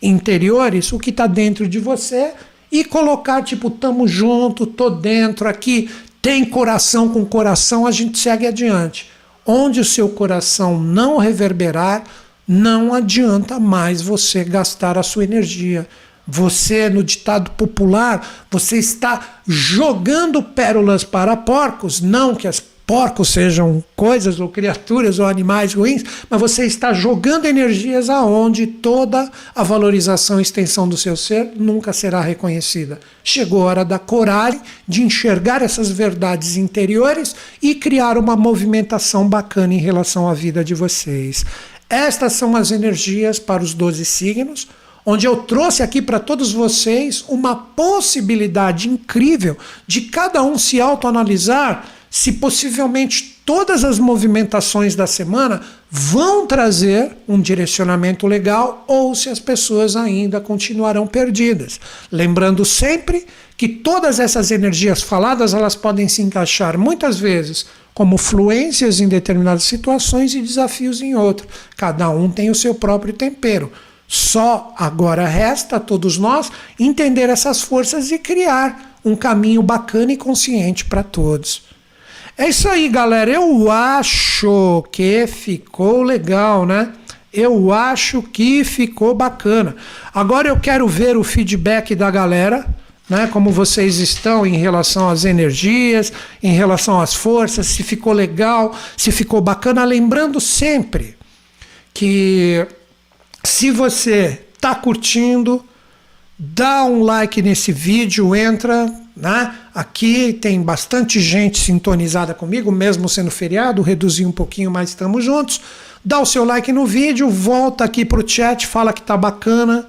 interiores, o que está dentro de você e colocar, tipo, tamo junto, tô dentro aqui, tem coração com coração, a gente segue adiante. Onde o seu coração não reverberar, não adianta mais você gastar a sua energia. Você, no ditado popular, você está jogando pérolas para porcos, não que as porcos sejam coisas ou criaturas ou animais ruins, mas você está jogando energias aonde toda a valorização e extensão do seu ser nunca será reconhecida. Chegou a hora da coragem de enxergar essas verdades interiores e criar uma movimentação bacana em relação à vida de vocês. Estas são as energias para os 12 signos, onde eu trouxe aqui para todos vocês uma possibilidade incrível de cada um se autoanalisar se possivelmente todas as movimentações da semana vão trazer um direcionamento legal ou se as pessoas ainda continuarão perdidas. Lembrando sempre que todas essas energias faladas elas podem se encaixar muitas vezes como fluências em determinadas situações e desafios em outras. Cada um tem o seu próprio tempero. Só agora resta a todos nós entender essas forças e criar um caminho bacana e consciente para todos. É isso aí, galera. Eu acho que ficou legal, né? Eu acho que ficou bacana. Agora eu quero ver o feedback da galera, né? Como vocês estão em relação às energias, em relação às forças, se ficou legal, se ficou bacana. Lembrando sempre que se você está curtindo, dá um like nesse vídeo, entra né? Aqui tem bastante gente sintonizada comigo, mesmo sendo feriado, reduzi um pouquinho, mas estamos juntos. Dá o seu like no vídeo, volta aqui pro chat, fala que tá bacana,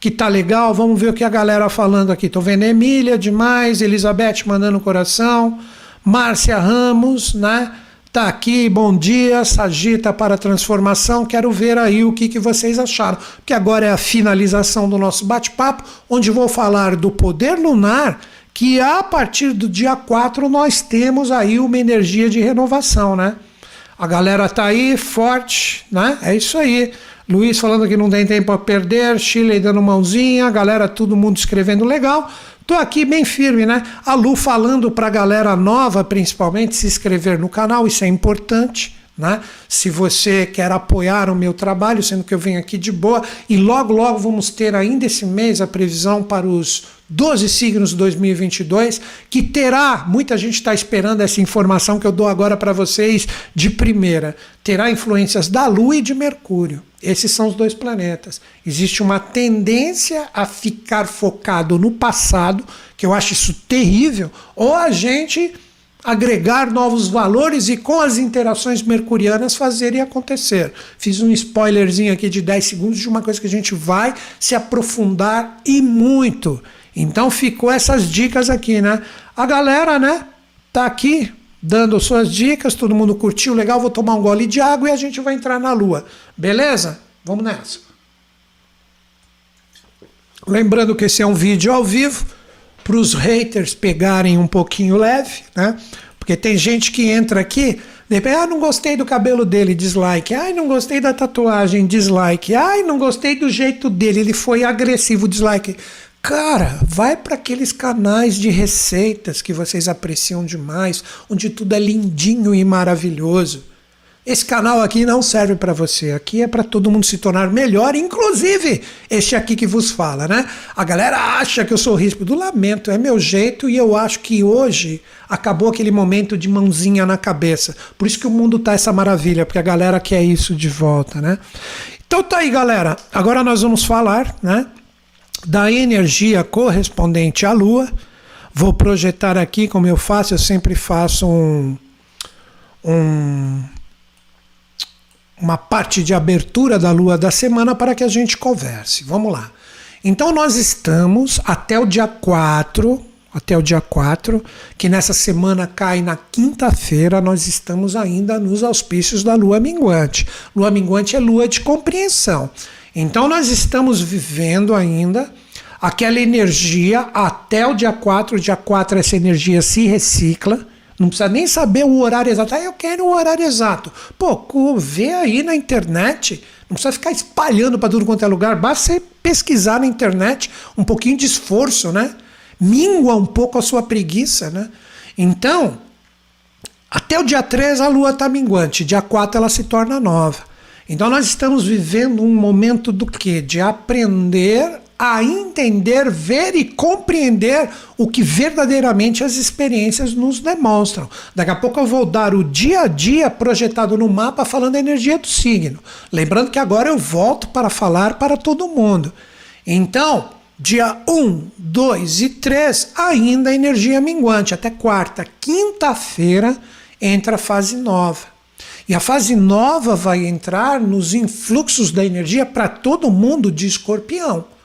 que tá legal. Vamos ver o que a galera falando aqui. Tô vendo Emília demais, Elizabeth mandando coração, Márcia Ramos, né? Tá aqui, bom dia, Sagita para a transformação. Quero ver aí o que, que vocês acharam. Porque agora é a finalização do nosso bate-papo, onde vou falar do poder lunar que a partir do dia 4 nós temos aí uma energia de renovação, né? A galera tá aí forte, né? É isso aí. Luiz falando que não tem tempo a perder, Chile dando mãozinha, galera, todo mundo escrevendo legal. Tô aqui bem firme, né? A Lu falando pra galera nova, principalmente, se inscrever no canal, isso é importante. Né? Se você quer apoiar o meu trabalho, sendo que eu venho aqui de boa, e logo, logo vamos ter ainda esse mês a previsão para os 12 signos 2022, que terá, muita gente está esperando essa informação que eu dou agora para vocês de primeira, terá influências da Lua e de Mercúrio. Esses são os dois planetas. Existe uma tendência a ficar focado no passado, que eu acho isso terrível, ou a gente agregar novos valores e com as interações mercurianas fazer e acontecer. Fiz um spoilerzinho aqui de 10 segundos de uma coisa que a gente vai se aprofundar e muito. Então ficou essas dicas aqui, né? A galera, né, tá aqui dando suas dicas, todo mundo curtiu, legal, vou tomar um gole de água e a gente vai entrar na lua. Beleza? Vamos nessa. Lembrando que esse é um vídeo ao vivo para os haters pegarem um pouquinho leve, né? Porque tem gente que entra aqui, depois, ah, não gostei do cabelo dele, dislike. Ai, não gostei da tatuagem, dislike. Ai, não gostei do jeito dele, ele foi agressivo, dislike. Cara, vai para aqueles canais de receitas que vocês apreciam demais, onde tudo é lindinho e maravilhoso. Esse canal aqui não serve para você, aqui é para todo mundo se tornar melhor, inclusive este aqui que vos fala, né? A galera acha que eu sou ríspido, lamento, é meu jeito e eu acho que hoje acabou aquele momento de mãozinha na cabeça. Por isso que o mundo tá essa maravilha, porque a galera quer isso de volta, né? Então tá aí, galera. Agora nós vamos falar, né, da energia correspondente à Lua. Vou projetar aqui, como eu faço, eu sempre faço um, um uma parte de abertura da lua da semana para que a gente converse. Vamos lá. Então nós estamos até o dia 4, até o dia 4, que nessa semana cai na quinta-feira, nós estamos ainda nos auspícios da lua minguante. Lua minguante é lua de compreensão. Então nós estamos vivendo ainda aquela energia até o dia 4, o dia 4 essa energia se recicla não precisa nem saber o horário exato. Ah, eu quero o horário exato. Pô, vê aí na internet. Não precisa ficar espalhando para tudo quanto é lugar. Basta você pesquisar na internet um pouquinho de esforço, né? Mingua um pouco a sua preguiça, né? Então, até o dia 3 a lua está minguante. Dia 4 ela se torna nova. Então nós estamos vivendo um momento do quê? De aprender a entender, ver e compreender o que verdadeiramente as experiências nos demonstram. Daqui a pouco eu vou dar o dia a dia projetado no mapa falando da energia do signo. Lembrando que agora eu volto para falar para todo mundo. Então, dia 1, 2 e 3, ainda energia minguante. Até quarta, quinta-feira entra a fase nova. E a fase nova vai entrar nos influxos da energia para todo mundo de escorpião.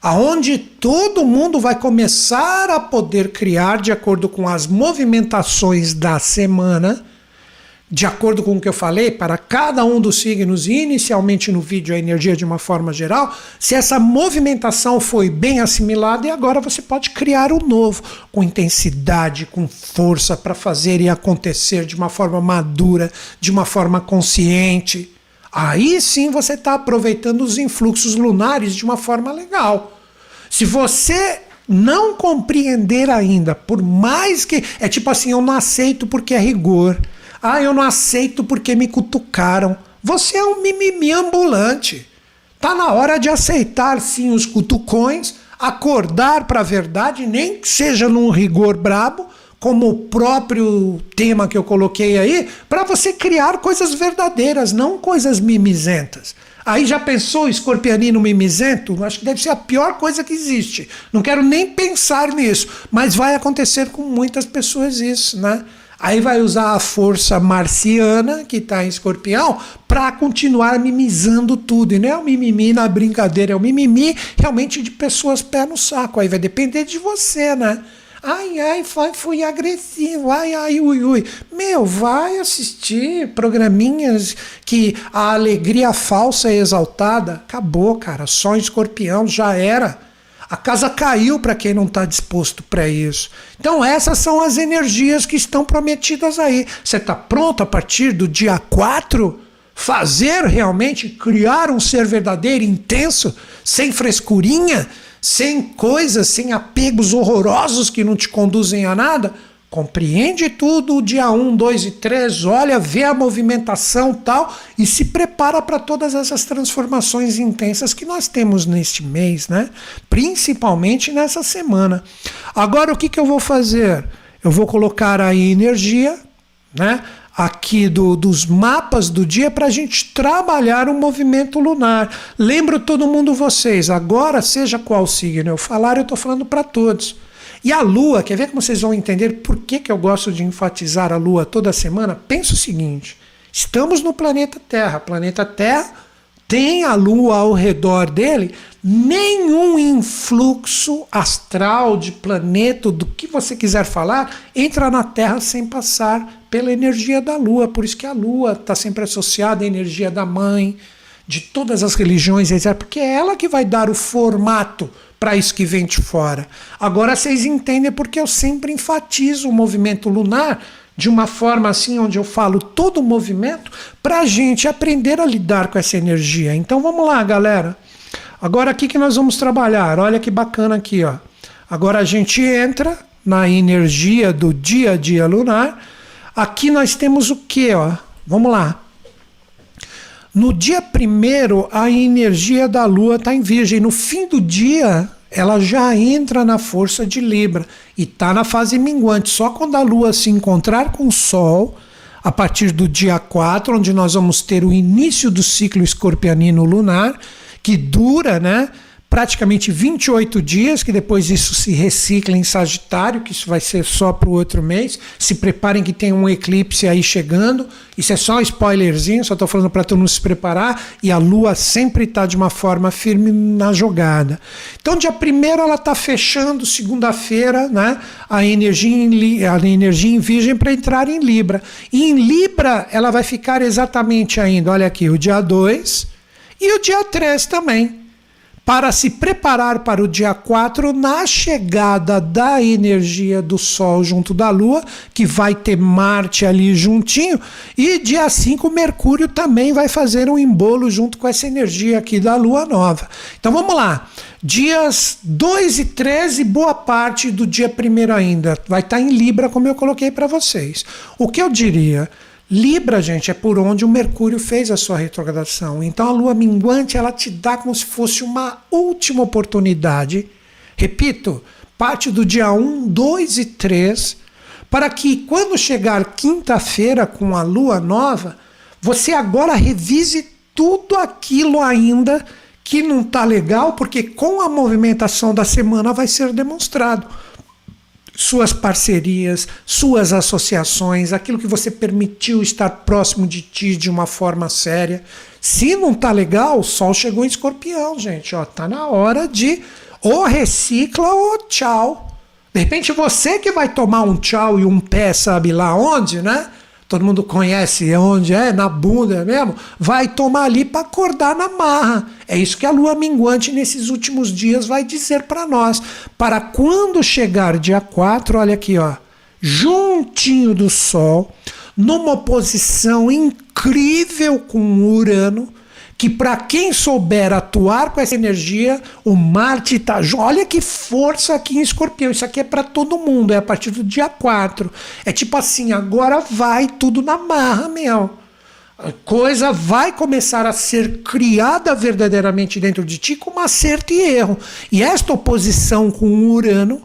Aonde todo mundo vai começar a poder criar de acordo com as movimentações da semana de acordo com o que eu falei, para cada um dos signos, inicialmente no vídeo, a energia de uma forma geral, se essa movimentação foi bem assimilada, e agora você pode criar o um novo, com intensidade, com força, para fazer e acontecer de uma forma madura, de uma forma consciente. Aí sim você está aproveitando os influxos lunares de uma forma legal. Se você não compreender ainda, por mais que. É tipo assim, eu não aceito porque é rigor. Ah, eu não aceito porque me cutucaram. Você é um mimimi ambulante. Tá na hora de aceitar sim os cutucões, acordar para a verdade, nem que seja num rigor brabo, como o próprio tema que eu coloquei aí, para você criar coisas verdadeiras, não coisas mimizentas. Aí já pensou escorpianino mimizento? Acho que deve ser a pior coisa que existe. Não quero nem pensar nisso, mas vai acontecer com muitas pessoas isso, né? Aí vai usar a força marciana, que está em escorpião, para continuar mimizando tudo. E não é o mimimi na brincadeira, é o mimimi realmente de pessoas pé no saco. Aí vai depender de você, né? Ai, ai, foi, fui agressivo, ai, ai, ui, ui. Meu, vai assistir programinhas que a alegria falsa é exaltada. Acabou, cara. Só escorpião já era. A casa caiu para quem não está disposto para isso. Então, essas são as energias que estão prometidas aí. Você está pronto a partir do dia 4? Fazer realmente, criar um ser verdadeiro, intenso, sem frescurinha, sem coisas, sem apegos horrorosos que não te conduzem a nada? compreende tudo, dia 1, 2 e 3, olha, vê a movimentação tal e se prepara para todas essas transformações intensas que nós temos neste mês, né? Principalmente nessa semana. Agora o que, que eu vou fazer? Eu vou colocar aí energia, né? Aqui do, dos mapas do dia para a gente trabalhar o movimento lunar. Lembro todo mundo vocês, agora seja qual signo eu falar, eu estou falando para todos. E a Lua, quer ver como vocês vão entender por que, que eu gosto de enfatizar a Lua toda semana? Pensa o seguinte: estamos no planeta Terra. Planeta Terra tem a Lua ao redor dele, nenhum influxo astral de planeta, do que você quiser falar, entra na Terra sem passar pela energia da Lua. Por isso que a Lua está sempre associada à energia da mãe, de todas as religiões. Porque é ela que vai dar o formato para isso que vem de fora. Agora vocês entendem porque eu sempre enfatizo o movimento lunar de uma forma assim, onde eu falo todo o movimento, para a gente aprender a lidar com essa energia. Então vamos lá, galera. Agora aqui que nós vamos trabalhar. Olha que bacana aqui, ó. Agora a gente entra na energia do dia a dia lunar. Aqui nós temos o que? Vamos lá. No dia primeiro, a energia da Lua está em Virgem. No fim do dia, ela já entra na força de Libra e está na fase minguante. Só quando a Lua se encontrar com o Sol, a partir do dia 4, onde nós vamos ter o início do ciclo escorpianino lunar, que dura, né? Praticamente 28 dias, que depois isso se recicla em Sagitário, que isso vai ser só para o outro mês. Se preparem que tem um eclipse aí chegando. Isso é só um spoilerzinho, só estou falando para todo mundo se preparar. E a Lua sempre está de uma forma firme na jogada. Então, dia primeiro ela está fechando, segunda-feira, né, a, energia a energia em Virgem para entrar em Libra. E em Libra ela vai ficar exatamente ainda, olha aqui, o dia 2 e o dia 3 também para se preparar para o dia 4 na chegada da energia do Sol junto da Lua, que vai ter Marte ali juntinho, e dia 5 Mercúrio também vai fazer um embolo junto com essa energia aqui da Lua nova. Então vamos lá. Dias 2 e 13, boa parte do dia 1 ainda vai estar em Libra, como eu coloquei para vocês. O que eu diria? Libra, gente, é por onde o Mercúrio fez a sua retrogradação. Então a lua minguante ela te dá como se fosse uma última oportunidade. Repito, parte do dia 1, 2 e 3, para que quando chegar quinta-feira com a lua nova, você agora revise tudo aquilo ainda que não está legal, porque com a movimentação da semana vai ser demonstrado suas parcerias, suas associações, aquilo que você permitiu estar próximo de ti de uma forma séria. Se não tá legal, o sol chegou em escorpião, gente. Ó, tá na hora de Ou recicla ou tchau. De repente você que vai tomar um tchau e um pé, sabe lá onde, né? Todo mundo conhece onde é, na bunda mesmo, vai tomar ali para acordar na marra. É isso que a lua minguante nesses últimos dias vai dizer para nós. Para quando chegar dia 4, olha aqui, ó, juntinho do sol, numa posição incrível com Urano, que para quem souber atuar com essa energia, o Marte está. Olha que força aqui em Escorpião. Isso aqui é para todo mundo, é a partir do dia 4. É tipo assim, agora vai tudo na marra, meu. A coisa vai começar a ser criada verdadeiramente dentro de ti com acerto e erro. E esta oposição com o Urano,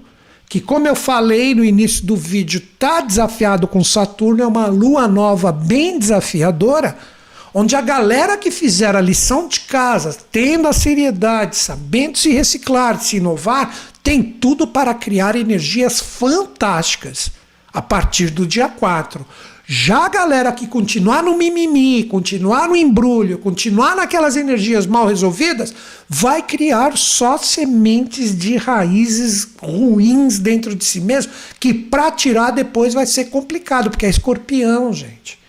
que como eu falei no início do vídeo, está desafiado com Saturno, é uma lua nova bem desafiadora onde a galera que fizer a lição de casa, tendo a seriedade, sabendo se reciclar, se inovar, tem tudo para criar energias fantásticas a partir do dia 4. Já a galera que continuar no mimimi, continuar no embrulho, continuar naquelas energias mal resolvidas, vai criar só sementes de raízes ruins dentro de si mesmo, que para tirar depois vai ser complicado, porque é escorpião, gente.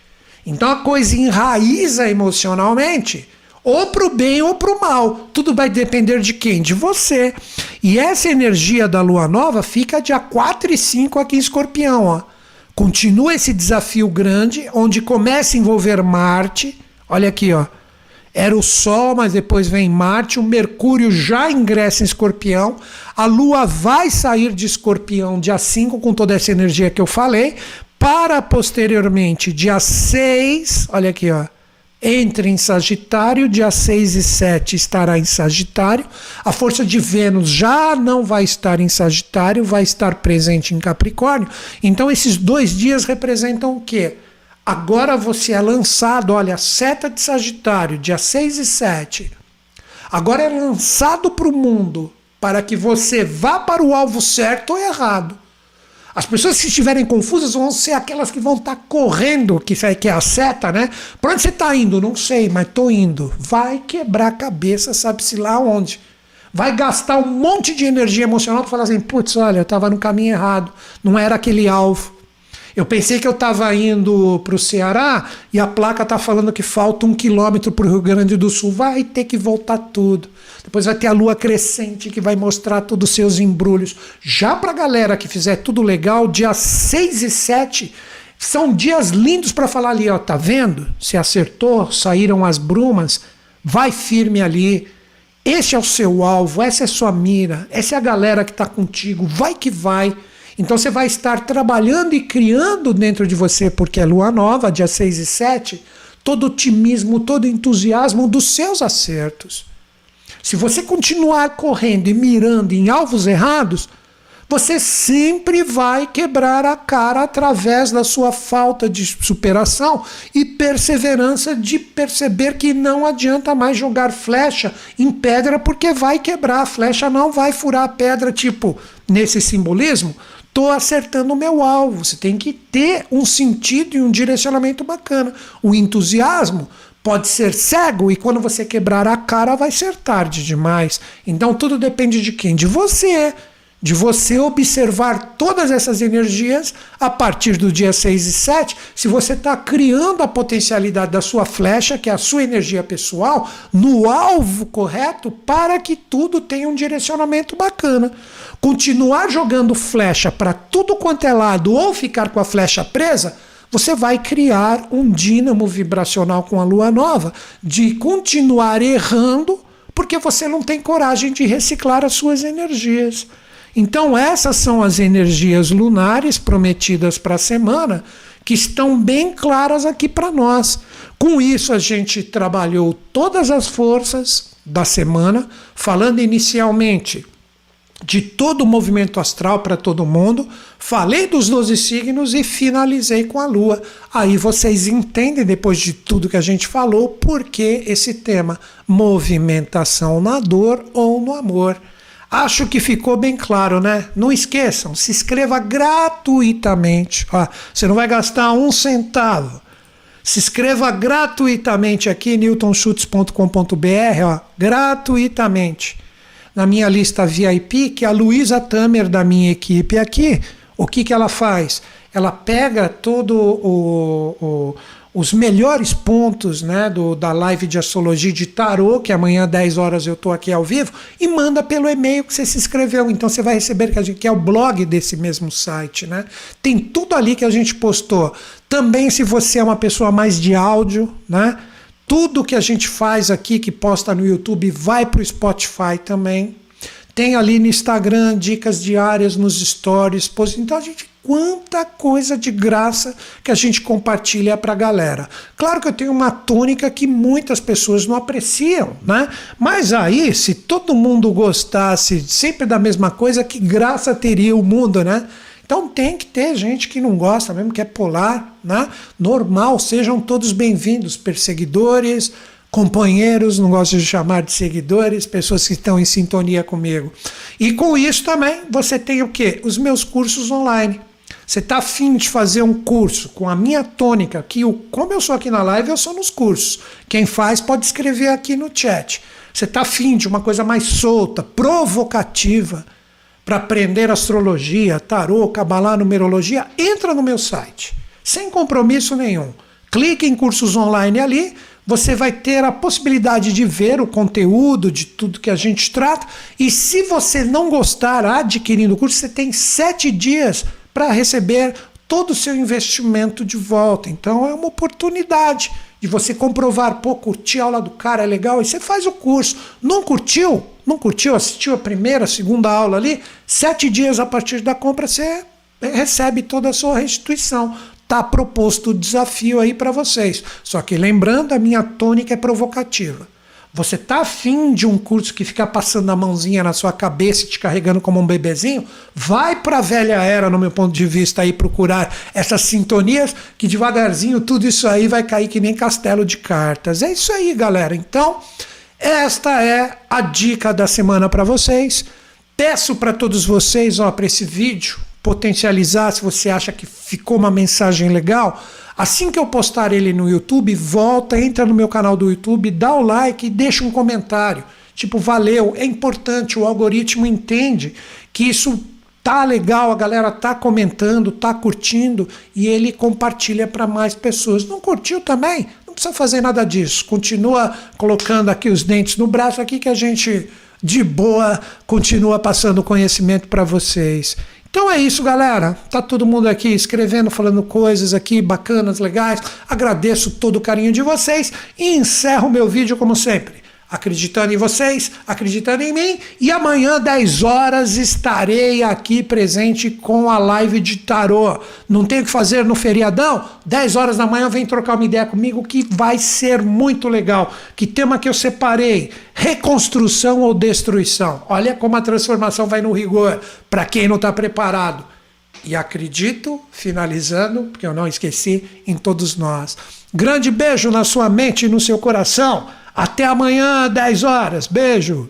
Então a coisa enraiza emocionalmente, ou para o bem ou para o mal. Tudo vai depender de quem? De você. E essa energia da lua nova fica dia 4 e 5 aqui em Escorpião. Ó. Continua esse desafio grande, onde começa a envolver Marte. Olha aqui, ó. Era o Sol, mas depois vem Marte. O Mercúrio já ingressa em Escorpião. A Lua vai sair de Escorpião dia 5 com toda essa energia que eu falei para posteriormente, dia 6, olha aqui, ó, entre em Sagitário, dia 6 e 7 estará em Sagitário. A força de Vênus já não vai estar em Sagitário, vai estar presente em Capricórnio. Então, esses dois dias representam o quê? Agora você é lançado, olha, seta de Sagitário, dia 6 e 7. Agora é lançado para o mundo para que você vá para o alvo certo ou errado. As pessoas que estiverem confusas vão ser aquelas que vão estar tá correndo, que, que é a seta, né? Para onde você está indo? Não sei, mas estou indo. Vai quebrar a cabeça, sabe-se lá onde. Vai gastar um monte de energia emocional para falar assim: putz, olha, eu estava no caminho errado, não era aquele alvo. Eu pensei que eu estava indo para o Ceará e a placa está falando que falta um quilômetro para o Rio Grande do Sul. Vai ter que voltar tudo. Depois vai ter a lua crescente que vai mostrar todos os seus embrulhos. Já para a galera que fizer tudo legal, dia 6 e 7 são dias lindos para falar ali, ó, tá vendo? Se acertou, saíram as brumas, vai firme ali. Esse é o seu alvo, essa é a sua mira, essa é a galera que está contigo, vai que vai. Então você vai estar trabalhando e criando dentro de você, porque é lua nova, dia 6 e 7, todo otimismo, todo entusiasmo dos seus acertos. Se você continuar correndo e mirando em alvos errados, você sempre vai quebrar a cara através da sua falta de superação e perseverança de perceber que não adianta mais jogar flecha em pedra porque vai quebrar. A flecha não vai furar a pedra, tipo, nesse simbolismo, estou acertando o meu alvo. Você tem que ter um sentido e um direcionamento bacana. O entusiasmo pode ser cego e quando você quebrar a cara vai ser tarde demais. Então tudo depende de quem? De você. De você observar todas essas energias a partir do dia 6 e 7, se você está criando a potencialidade da sua flecha, que é a sua energia pessoal, no alvo correto para que tudo tenha um direcionamento bacana continuar jogando flecha para tudo quanto é lado ou ficar com a flecha presa, você vai criar um dínamo vibracional com a lua nova de continuar errando porque você não tem coragem de reciclar as suas energias. Então, essas são as energias lunares prometidas para a semana que estão bem claras aqui para nós. Com isso, a gente trabalhou todas as forças da semana, falando inicialmente de todo o movimento astral para todo mundo, falei dos 12 signos e finalizei com a Lua. Aí vocês entendem, depois de tudo que a gente falou, por que esse tema, movimentação na dor ou no amor. Acho que ficou bem claro, né? Não esqueçam, se inscreva gratuitamente. Você não vai gastar um centavo. Se inscreva gratuitamente aqui, newtonschutz.com.br, gratuitamente na minha lista VIP, que é a Luísa Tamer da minha equipe aqui. O que, que ela faz? Ela pega todo o, o os melhores pontos né, do, da live de astrologia de tarô, que amanhã, 10 horas, eu estou aqui ao vivo, e manda pelo e-mail que você se inscreveu. Então você vai receber, que é o blog desse mesmo site. Né? Tem tudo ali que a gente postou. Também, se você é uma pessoa mais de áudio, né? Tudo que a gente faz aqui, que posta no YouTube, vai para o Spotify também. Tem ali no Instagram dicas diárias nos stories. Então a gente quanta coisa de graça que a gente compartilha para a galera. Claro que eu tenho uma tônica que muitas pessoas não apreciam, né? Mas aí, se todo mundo gostasse sempre da mesma coisa, que graça teria o mundo, né? Então tem que ter gente que não gosta mesmo, que é polar, né? Normal, sejam todos bem-vindos, perseguidores, companheiros, não gosto de chamar de seguidores, pessoas que estão em sintonia comigo. E com isso também você tem o quê? Os meus cursos online. Você está afim de fazer um curso com a minha tônica, que o, como eu sou aqui na live, eu sou nos cursos. Quem faz pode escrever aqui no chat. Você está afim de uma coisa mais solta, provocativa, para aprender astrologia, tarô, cabalá, numerologia? Entra no meu site, sem compromisso nenhum. Clique em cursos online ali, você vai ter a possibilidade de ver o conteúdo de tudo que a gente trata. E se você não gostar adquirindo o curso, você tem sete dias para receber todo o seu investimento de volta. Então é uma oportunidade de você comprovar, pô, curti a aula do cara, é legal, e você faz o curso. Não curtiu? Não curtiu? Assistiu a primeira, a segunda aula ali? Sete dias a partir da compra você recebe toda a sua restituição. Está proposto o desafio aí para vocês. Só que lembrando, a minha tônica é provocativa. Você tá afim de um curso que fica passando a mãozinha na sua cabeça e te carregando como um bebezinho? Vai para a velha era, no meu ponto de vista, aí procurar essas sintonias que devagarzinho tudo isso aí vai cair que nem castelo de cartas. É isso aí, galera. Então, esta é a dica da semana para vocês. Peço para todos vocês, ó, para esse vídeo potencializar, se você acha que ficou uma mensagem legal, assim que eu postar ele no YouTube, volta, entra no meu canal do YouTube, dá o like e deixa um comentário. Tipo, valeu, é importante, o algoritmo entende que isso tá legal, a galera tá comentando, tá curtindo e ele compartilha para mais pessoas. Não curtiu também? Não precisa fazer nada disso. Continua colocando aqui os dentes no braço aqui que a gente de boa continua passando conhecimento para vocês. Então é isso, galera. Tá todo mundo aqui escrevendo, falando coisas aqui bacanas, legais. Agradeço todo o carinho de vocês e encerro meu vídeo como sempre acreditando em vocês, acreditando em mim. E amanhã, 10 horas, estarei aqui presente com a live de tarô. Não tenho o que fazer no feriadão? 10 horas da manhã, vem trocar uma ideia comigo que vai ser muito legal. Que tema que eu separei? Reconstrução ou destruição? Olha como a transformação vai no rigor, para quem não está preparado. E acredito, finalizando, porque eu não esqueci, em todos nós. Grande beijo na sua mente e no seu coração. Até amanhã, 10 horas. Beijo.